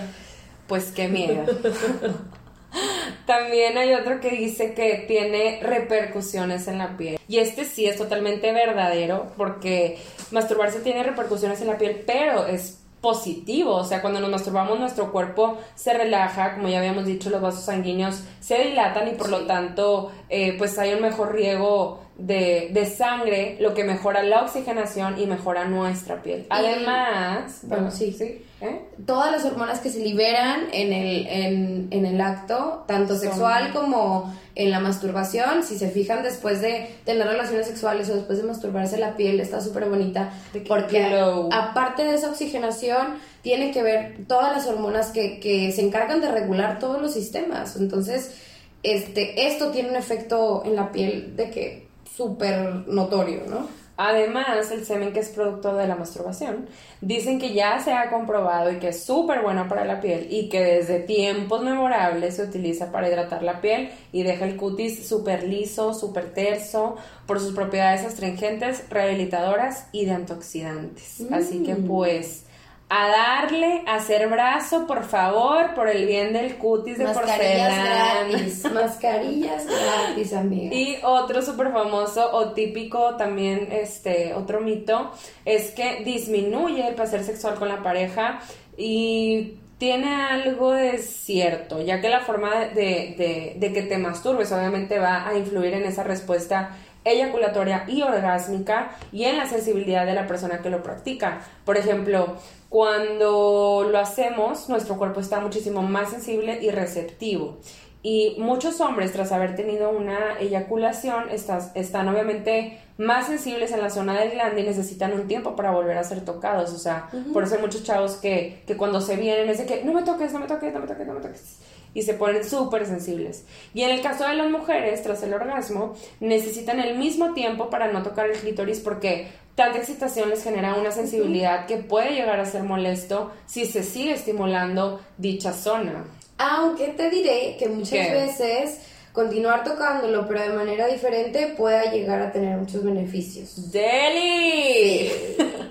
Pues qué miedo. También hay otro que dice que tiene repercusiones en la piel. Y este sí es totalmente verdadero porque masturbarse tiene repercusiones en la piel, pero es positivo. O sea, cuando nos masturbamos nuestro cuerpo se relaja, como ya habíamos dicho, los vasos sanguíneos se dilatan y por lo tanto eh, pues hay un mejor riego de, de sangre, lo que mejora la oxigenación y mejora nuestra piel. Además, bueno, sí. ¿eh? todas las hormonas que se liberan en el, en, en el acto, tanto sexual como en la masturbación, si se fijan después de tener relaciones sexuales o después de masturbarse la piel está súper bonita porque aparte de esa oxigenación tiene que ver todas las hormonas que, que se encargan de regular todos los sistemas. Entonces, este, esto tiene un efecto en la piel de que súper notorio, ¿no? Además, el semen que es producto de la masturbación, dicen que ya se ha comprobado y que es súper bueno para la piel y que desde tiempos memorables se utiliza para hidratar la piel y deja el cutis súper liso, súper terso por sus propiedades astringentes, rehabilitadoras y de antioxidantes. Así que pues a darle, a hacer brazo, por favor, por el bien del cutis de Mascarillas porcelana. gratis, mascarillas gratis, amiga. Y otro súper famoso o típico también, este, otro mito, es que disminuye el placer sexual con la pareja y tiene algo de cierto, ya que la forma de, de- de que te masturbes obviamente va a influir en esa respuesta eyaculatoria y orgásmica y en la sensibilidad de la persona que lo practica. Por ejemplo, cuando lo hacemos, nuestro cuerpo está muchísimo más sensible y receptivo. Y muchos hombres, tras haber tenido una eyaculación, están obviamente más sensibles en la zona del glande y necesitan un tiempo para volver a ser tocados. O sea, por eso hay muchos chavos que, que cuando se vienen es de que no me toques, no me toques, no me toques, no me toques. Y se ponen súper sensibles. Y en el caso de las mujeres, tras el orgasmo, necesitan el mismo tiempo para no tocar el clítoris porque tanta excitación les genera una sensibilidad que puede llegar a ser molesto si se sigue estimulando dicha zona. Aunque te diré que muchas ¿Qué? veces continuar tocándolo, pero de manera diferente, pueda llegar a tener muchos beneficios. ¡Deli!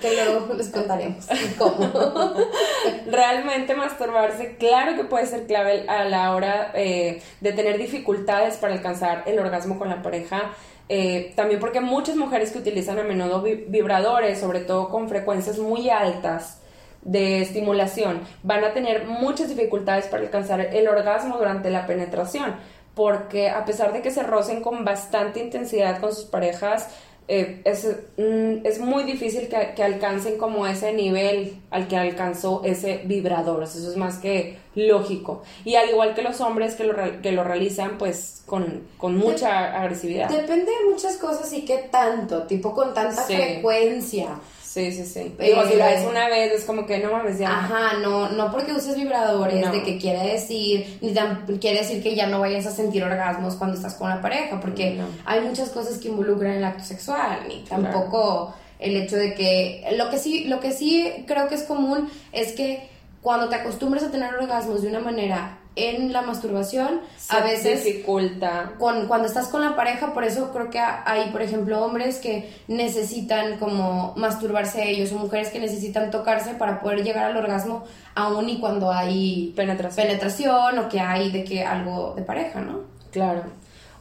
Que luego les contaremos cómo. Realmente masturbarse, claro que puede ser clave a la hora eh, de tener dificultades para alcanzar el orgasmo con la pareja. Eh, también porque muchas mujeres que utilizan a menudo vi- vibradores, sobre todo con frecuencias muy altas de estimulación, van a tener muchas dificultades para alcanzar el orgasmo durante la penetración. Porque a pesar de que se rocen con bastante intensidad con sus parejas, eh, es, mm, es muy difícil que, que alcancen como ese nivel al que alcanzó ese vibrador. Eso es más que lógico. Y al igual que los hombres que lo, que lo realizan, pues con, con mucha agresividad. Depende de muchas cosas y qué tanto, tipo con tanta Sí. frecuencia. Sí, sí, sí. Eh, Digo, si lo haces una vez, es como que no mames, ya. Ajá, no, no porque uses vibradores No. de que quiere decir, ni tan, quiere decir que ya no vayas a sentir orgasmos cuando estás con la pareja, porque No. hay muchas cosas que involucran el acto sexual, ni Claro. tampoco el hecho de que, lo que sí, lo que sí creo que es común es que cuando te acostumbras a tener orgasmos de una manera en la masturbación, Se a veces dificulta. con, cuando estás con la pareja, por eso creo que hay, por ejemplo, hombres que necesitan como masturbarse ellos o mujeres que necesitan tocarse para poder llegar al orgasmo aún y cuando hay Penetración. penetración o que hay de que algo de pareja, ¿no? Claro.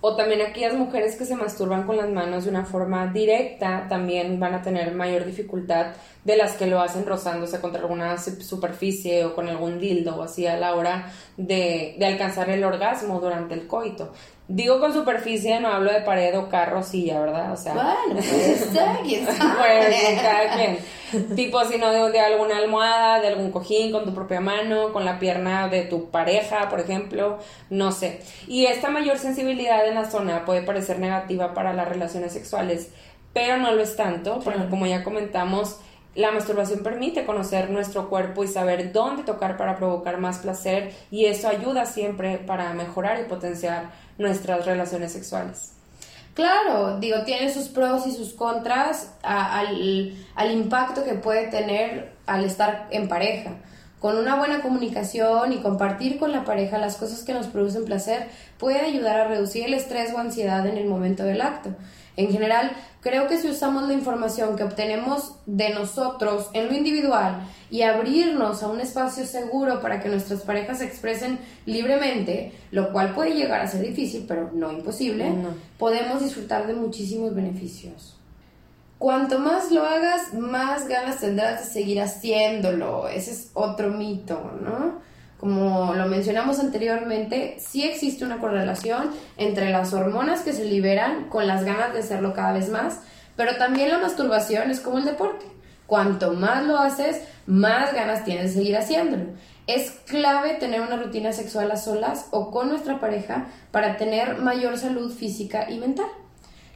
O también aquellas mujeres que se masturban con las manos de una forma directa también van a tener mayor dificultad de las que lo hacen rozándose contra alguna su- superficie o con algún dildo o así a la hora de, de alcanzar el orgasmo durante el coito. Digo con superficie, no hablo de pared o carro, silla, ¿verdad? O sea, Bueno, pues está, sabe. bueno, cada quien. Tipo, si no, de, de alguna almohada, de algún cojín, con tu propia mano, con la pierna de tu pareja, por ejemplo, no sé. Y esta mayor sensibilidad en la zona puede parecer negativa para las relaciones sexuales, pero no lo es tanto, porque Claro. como ya comentamos, la masturbación permite conocer nuestro cuerpo y saber dónde tocar para provocar más placer y eso ayuda siempre para mejorar y potenciar nuestras relaciones sexuales. Claro, digo, tiene sus pros y sus contras a- al, al impacto que puede tener al estar en pareja. Con una buena comunicación y compartir con la pareja las cosas que nos producen placer puede ayudar a reducir el estrés o ansiedad en el momento del acto. En general, creo que si usamos la información que obtenemos de nosotros en lo individual y abrirnos a un espacio seguro para que nuestras parejas se expresen libremente, lo cual puede llegar a ser difícil, pero no imposible, No. podemos disfrutar de muchísimos beneficios. Cuanto más lo hagas, más ganas tendrás de seguir haciéndolo. Ese es otro mito, ¿no? Como lo mencionamos anteriormente, sí existe una correlación entre las hormonas que se liberan con las ganas de hacerlo cada vez más, pero también la masturbación es como el deporte. Cuanto más lo haces, más ganas tienes de seguir haciéndolo. Es clave tener una rutina sexual a solas o con nuestra pareja para tener mayor salud física y mental.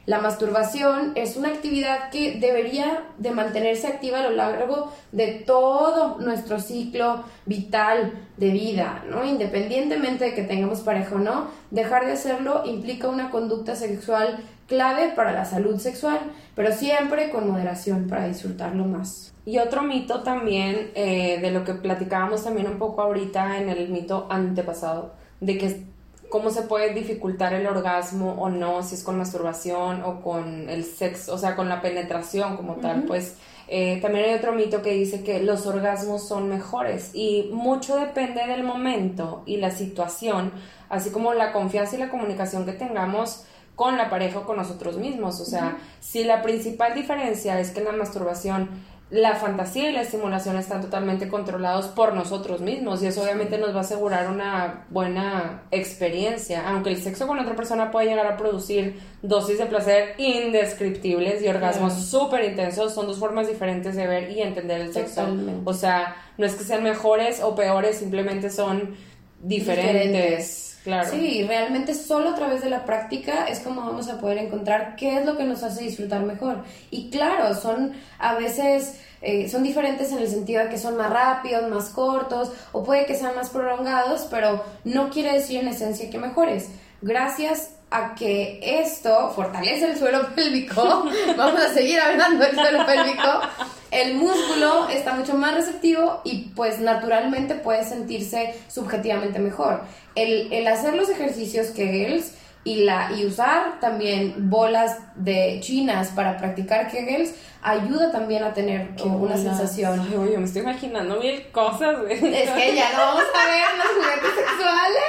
La masturbación es una actividad que debería de mantenerse activa a lo largo de todo nuestro ciclo vital de vida, ¿no? Independientemente de que tengamos pareja o no, dejar de hacerlo implica una conducta sexual clave para la salud sexual, pero siempre con moderación para disfrutarlo más. Y otro mito también, eh, de lo que platicábamos también un poco ahorita en el mito antepasado, de que cómo se puede dificultar el orgasmo o no, si es con masturbación o con el sexo, o sea, con la penetración como tal, pues eh, también hay otro mito que dice que los orgasmos son mejores y mucho depende del momento y la situación, así como la confianza y la comunicación que tengamos con la pareja o con nosotros mismos. O sea, si la principal diferencia es que en la masturbación la fantasía y la estimulación están totalmente controlados por nosotros mismos y eso obviamente nos va a asegurar una buena experiencia, aunque el sexo con otra persona puede llegar a producir dosis de placer indescriptibles y orgasmos súper intensos, son dos formas diferentes de ver y entender el sexo. O sea, no es que sean mejores o peores, simplemente son diferentes. Claro. Sí, realmente solo a través de la práctica es como vamos a poder encontrar qué es lo que nos hace disfrutar mejor. Y claro, son a veces eh, son diferentes en el sentido de que son más rápidos, más cortos o puede que sean más prolongados, pero no quiere decir en esencia que mejores. Gracias a que esto fortalece el suelo pélvico, vamos a seguir hablando del suelo pélvico, el músculo está mucho más receptivo y pues naturalmente puede sentirse subjetivamente mejor. El, el hacer los ejercicios Kegels y, la, y usar también bolas de chinas para practicar Kegels ayuda también a tener una sensación. Ay, oye, me estoy imaginando mil cosas. Es que ya no vamos a ver los juguetes sexuales.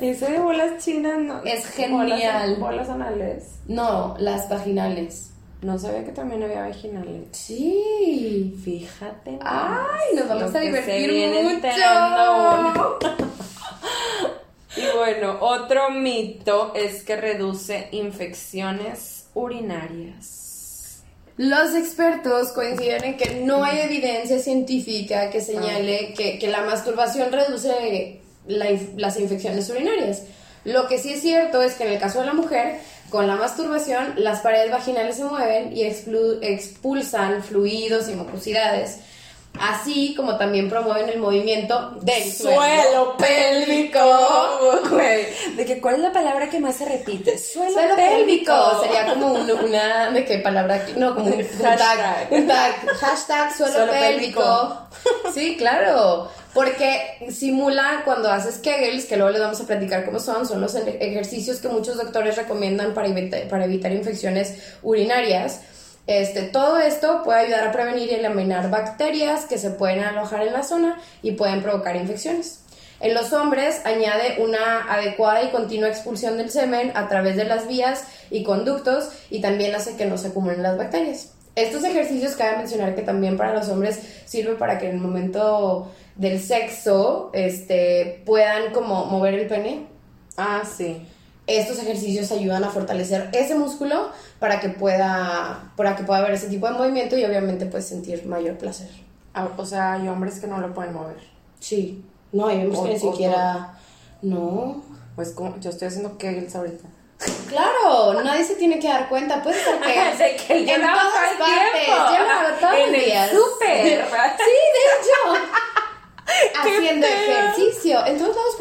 Ese de bolas chinas no. Es genial. Bolas, bolas anales. No, las vaginales. No sabía que también había vaginales. Sí. Fíjate. Ay, nos vamos a divertir mucho. Y bueno, otro mito es que reduce infecciones urinarias. Los expertos coinciden en que no hay evidencia científica que señale que, que la masturbación reduce la las infecciones urinarias. Lo que sí es cierto es que en el caso de la mujer, con la masturbación, las paredes vaginales se mueven y expulsan fluidos y mucosidades, así como también promueven el movimiento del suelo pélvico. Güey, de que cuál es la palabra que más se repite? Suelo, Suelo pélvico. Sería como un- una. ¿De qué palabra? aquí? No, como un, un tag. Hashtag. Un tag. Hashtag suelo, Suelo pélvico. Sí, claro. Porque simula cuando haces Kegels, que luego les vamos a platicar cómo son, son los ej- ejercicios que muchos doctores recomiendan para evitar, para evitar infecciones urinarias. Este, todo esto puede ayudar a prevenir y eliminar bacterias que se pueden alojar en la zona y pueden provocar infecciones. En los hombres añade una adecuada y continua expulsión del semen a través de las vías y conductos y también hace que no se acumulen las bacterias. Estos ejercicios cabe mencionar que también para los hombres sirve para que en el momento del sexo este, puedan como mover el pene. Ah, sí. Estos ejercicios ayudan a fortalecer ese músculo para que pueda, para que pueda haber ese tipo de movimiento y obviamente pues sentir mayor placer. Ah, O sea, hay hombres que no lo pueden mover. Sí. No, hay hombres que ni siquiera... No. Pues como yo estoy haciendo kegels ahorita. Claro, nadie se tiene que dar cuenta. Puedes hacer que que en todas todo partes. Lleva los el súper. Sí, de hecho. Haciendo ejercicio. En todos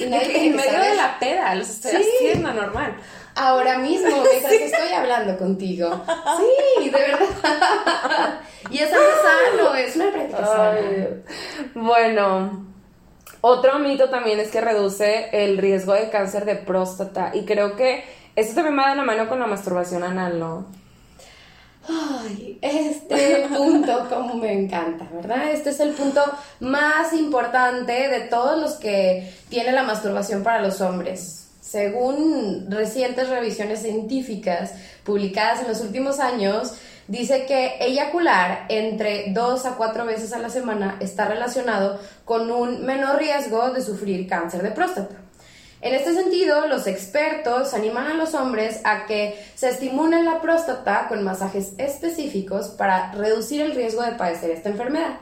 y nadie en medio saber. de la peda, los estoy Sí. haciendo normal. Ahora mismo, mientras estoy hablando contigo. Sí, de verdad. Y es algo sano, es una práctica sana. Bueno, otro mito también es que reduce el riesgo de cáncer de próstata. Y creo que esto también va de la mano con la masturbación anal, ¿no? Ay, este punto como me encanta, ¿verdad? Este es el punto más importante de todos los que tiene la masturbación para los hombres. Según recientes revisiones científicas publicadas en los últimos años, dice que eyacular entre dos a cuatro veces a la semana está relacionado con un menor riesgo de sufrir cáncer de próstata. En este sentido, los expertos animan a los hombres a que se estimulen la próstata con masajes específicos para reducir el riesgo de padecer esta enfermedad.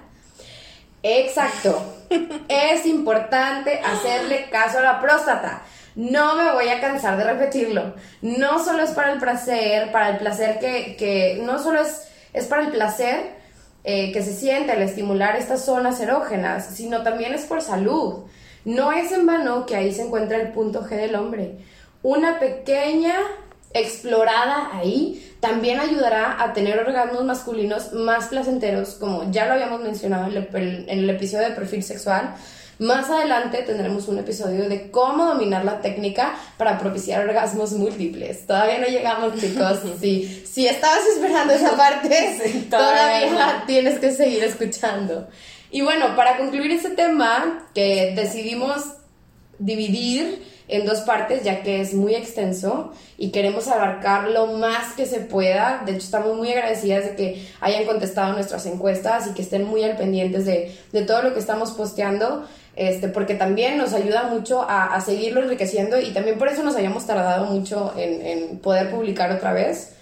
Exacto. es importante hacerle caso a la próstata. No me voy a cansar de repetirlo. No solo es para el placer, para el placer que, que no solo es, es para el placer eh, que se siente al estimular estas zonas erógenas, sino también es por salud. No es en vano que ahí se encuentra el punto G del hombre. Una pequeña explorada ahí también ayudará a tener orgasmos masculinos más placenteros, como ya lo habíamos mencionado en el, en el episodio de perfil sexual, más adelante tendremos un episodio de cómo dominar la técnica para propiciar orgasmos múltiples. Todavía no llegamos, chicos. Si, si estabas esperando esa parte, todavía, tienes que seguir escuchando. Y bueno, para concluir este tema que decidimos dividir en dos partes, ya que es muy extenso y queremos abarcar lo más que se pueda. De hecho, estamos muy agradecidas de que hayan contestado nuestras encuestas y que estén muy al pendientes de, de todo lo que estamos posteando este, porque también nos ayuda mucho a, a, seguirlo enriqueciendo y también por eso nos hayamos tardado mucho en, en poder publicar otra vez.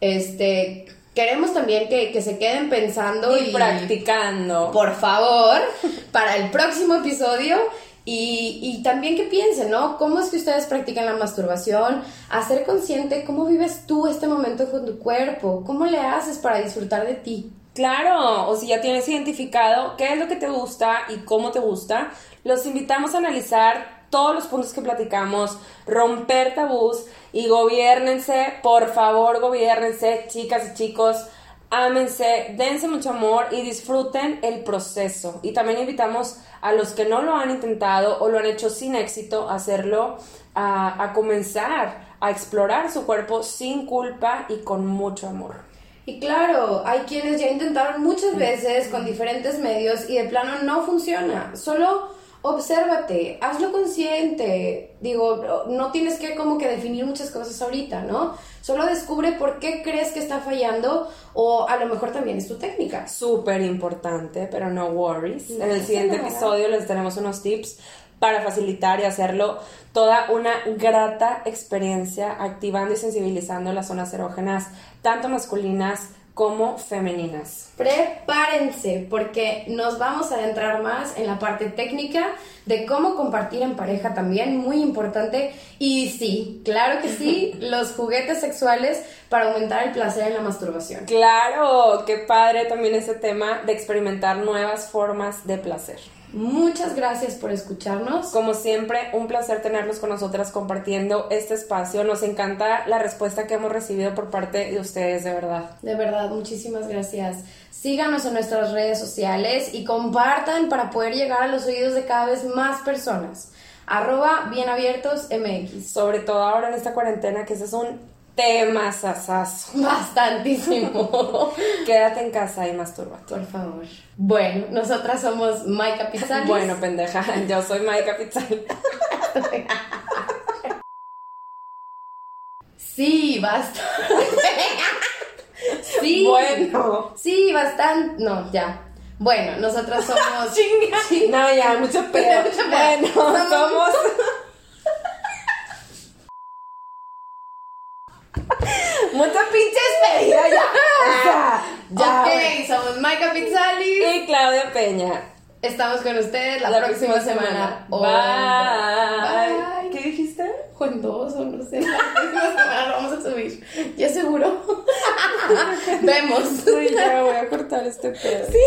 Este, queremos también que, que se queden pensando y, y, practicando. Por favor, para el próximo episodio. Y, y, también que piensen, ¿no? ¿Cómo es que ustedes practican la masturbación? Hacer consciente cómo vives tú este momento con tu cuerpo. ¿Cómo le haces para disfrutar de ti? Claro, o si ya tienes identificado qué es lo que te gusta y cómo te gusta, los invitamos a analizar todos los puntos que platicamos, romper tabús y gobiernense, por favor, gobiernense, chicas y chicos, ámense, dense mucho amor y disfruten el proceso. Y también invitamos a los que no lo han intentado o lo han hecho sin éxito, a hacerlo, a, a comenzar a explorar su cuerpo sin culpa y con mucho amor. Y claro, hay quienes ya intentaron muchas veces con diferentes medios y de plano no funciona. Solo obsérvate, hazlo consciente. Digo, no tienes que como que definir muchas cosas ahorita, ¿no? Solo descubre por qué crees que está fallando o a lo mejor también es tu técnica. Súper importante, pero no worries. No en el siguiente episodio les tenemos unos tips para facilitar y hacerlo toda una grata experiencia activando y sensibilizando las zonas erógenas, tanto masculinas como femeninas. Prepárense porque nos vamos a adentrar más en la parte técnica de cómo compartir en pareja también, muy importante. Y sí, claro que sí, los juguetes sexuales para aumentar el placer en la masturbación. Claro, qué padre también ese tema de experimentar nuevas formas de placer. Muchas gracias por escucharnos. Como siempre, un placer tenerlos con nosotras compartiendo este espacio. Nos encanta la respuesta que hemos recibido por parte de ustedes, de verdad. De verdad, muchísimas gracias. Síganos en nuestras redes sociales y compartan para poder llegar a los oídos de cada vez más personas. Arroba bien abiertos MX. Sobre todo ahora en esta cuarentena, que ese es un tema sasazo. Bastantísimo. Quédate en casa y mastúrbate. Por favor. Bueno, nosotras somos Maika Pizzalis. bueno, pendeja, yo soy Maika Pizzalis. sí, bastante. sí. Bueno. Sí, bastante. No, ya. Bueno, nosotras somos. Chinga. No, ya, mucho peor. Bueno, somos. muchas pinches pedidas ya. O sea, ya. Ok, somos Maika Pizzalis y Claudia Peña. Estamos con ustedes la, próxima, semana. Bye. ¿Qué dijiste? Juendoso, no sé. La próxima semana vamos a subir. Ya seguro. Vemos. Sí, ya voy a cortar este pedo. Sí.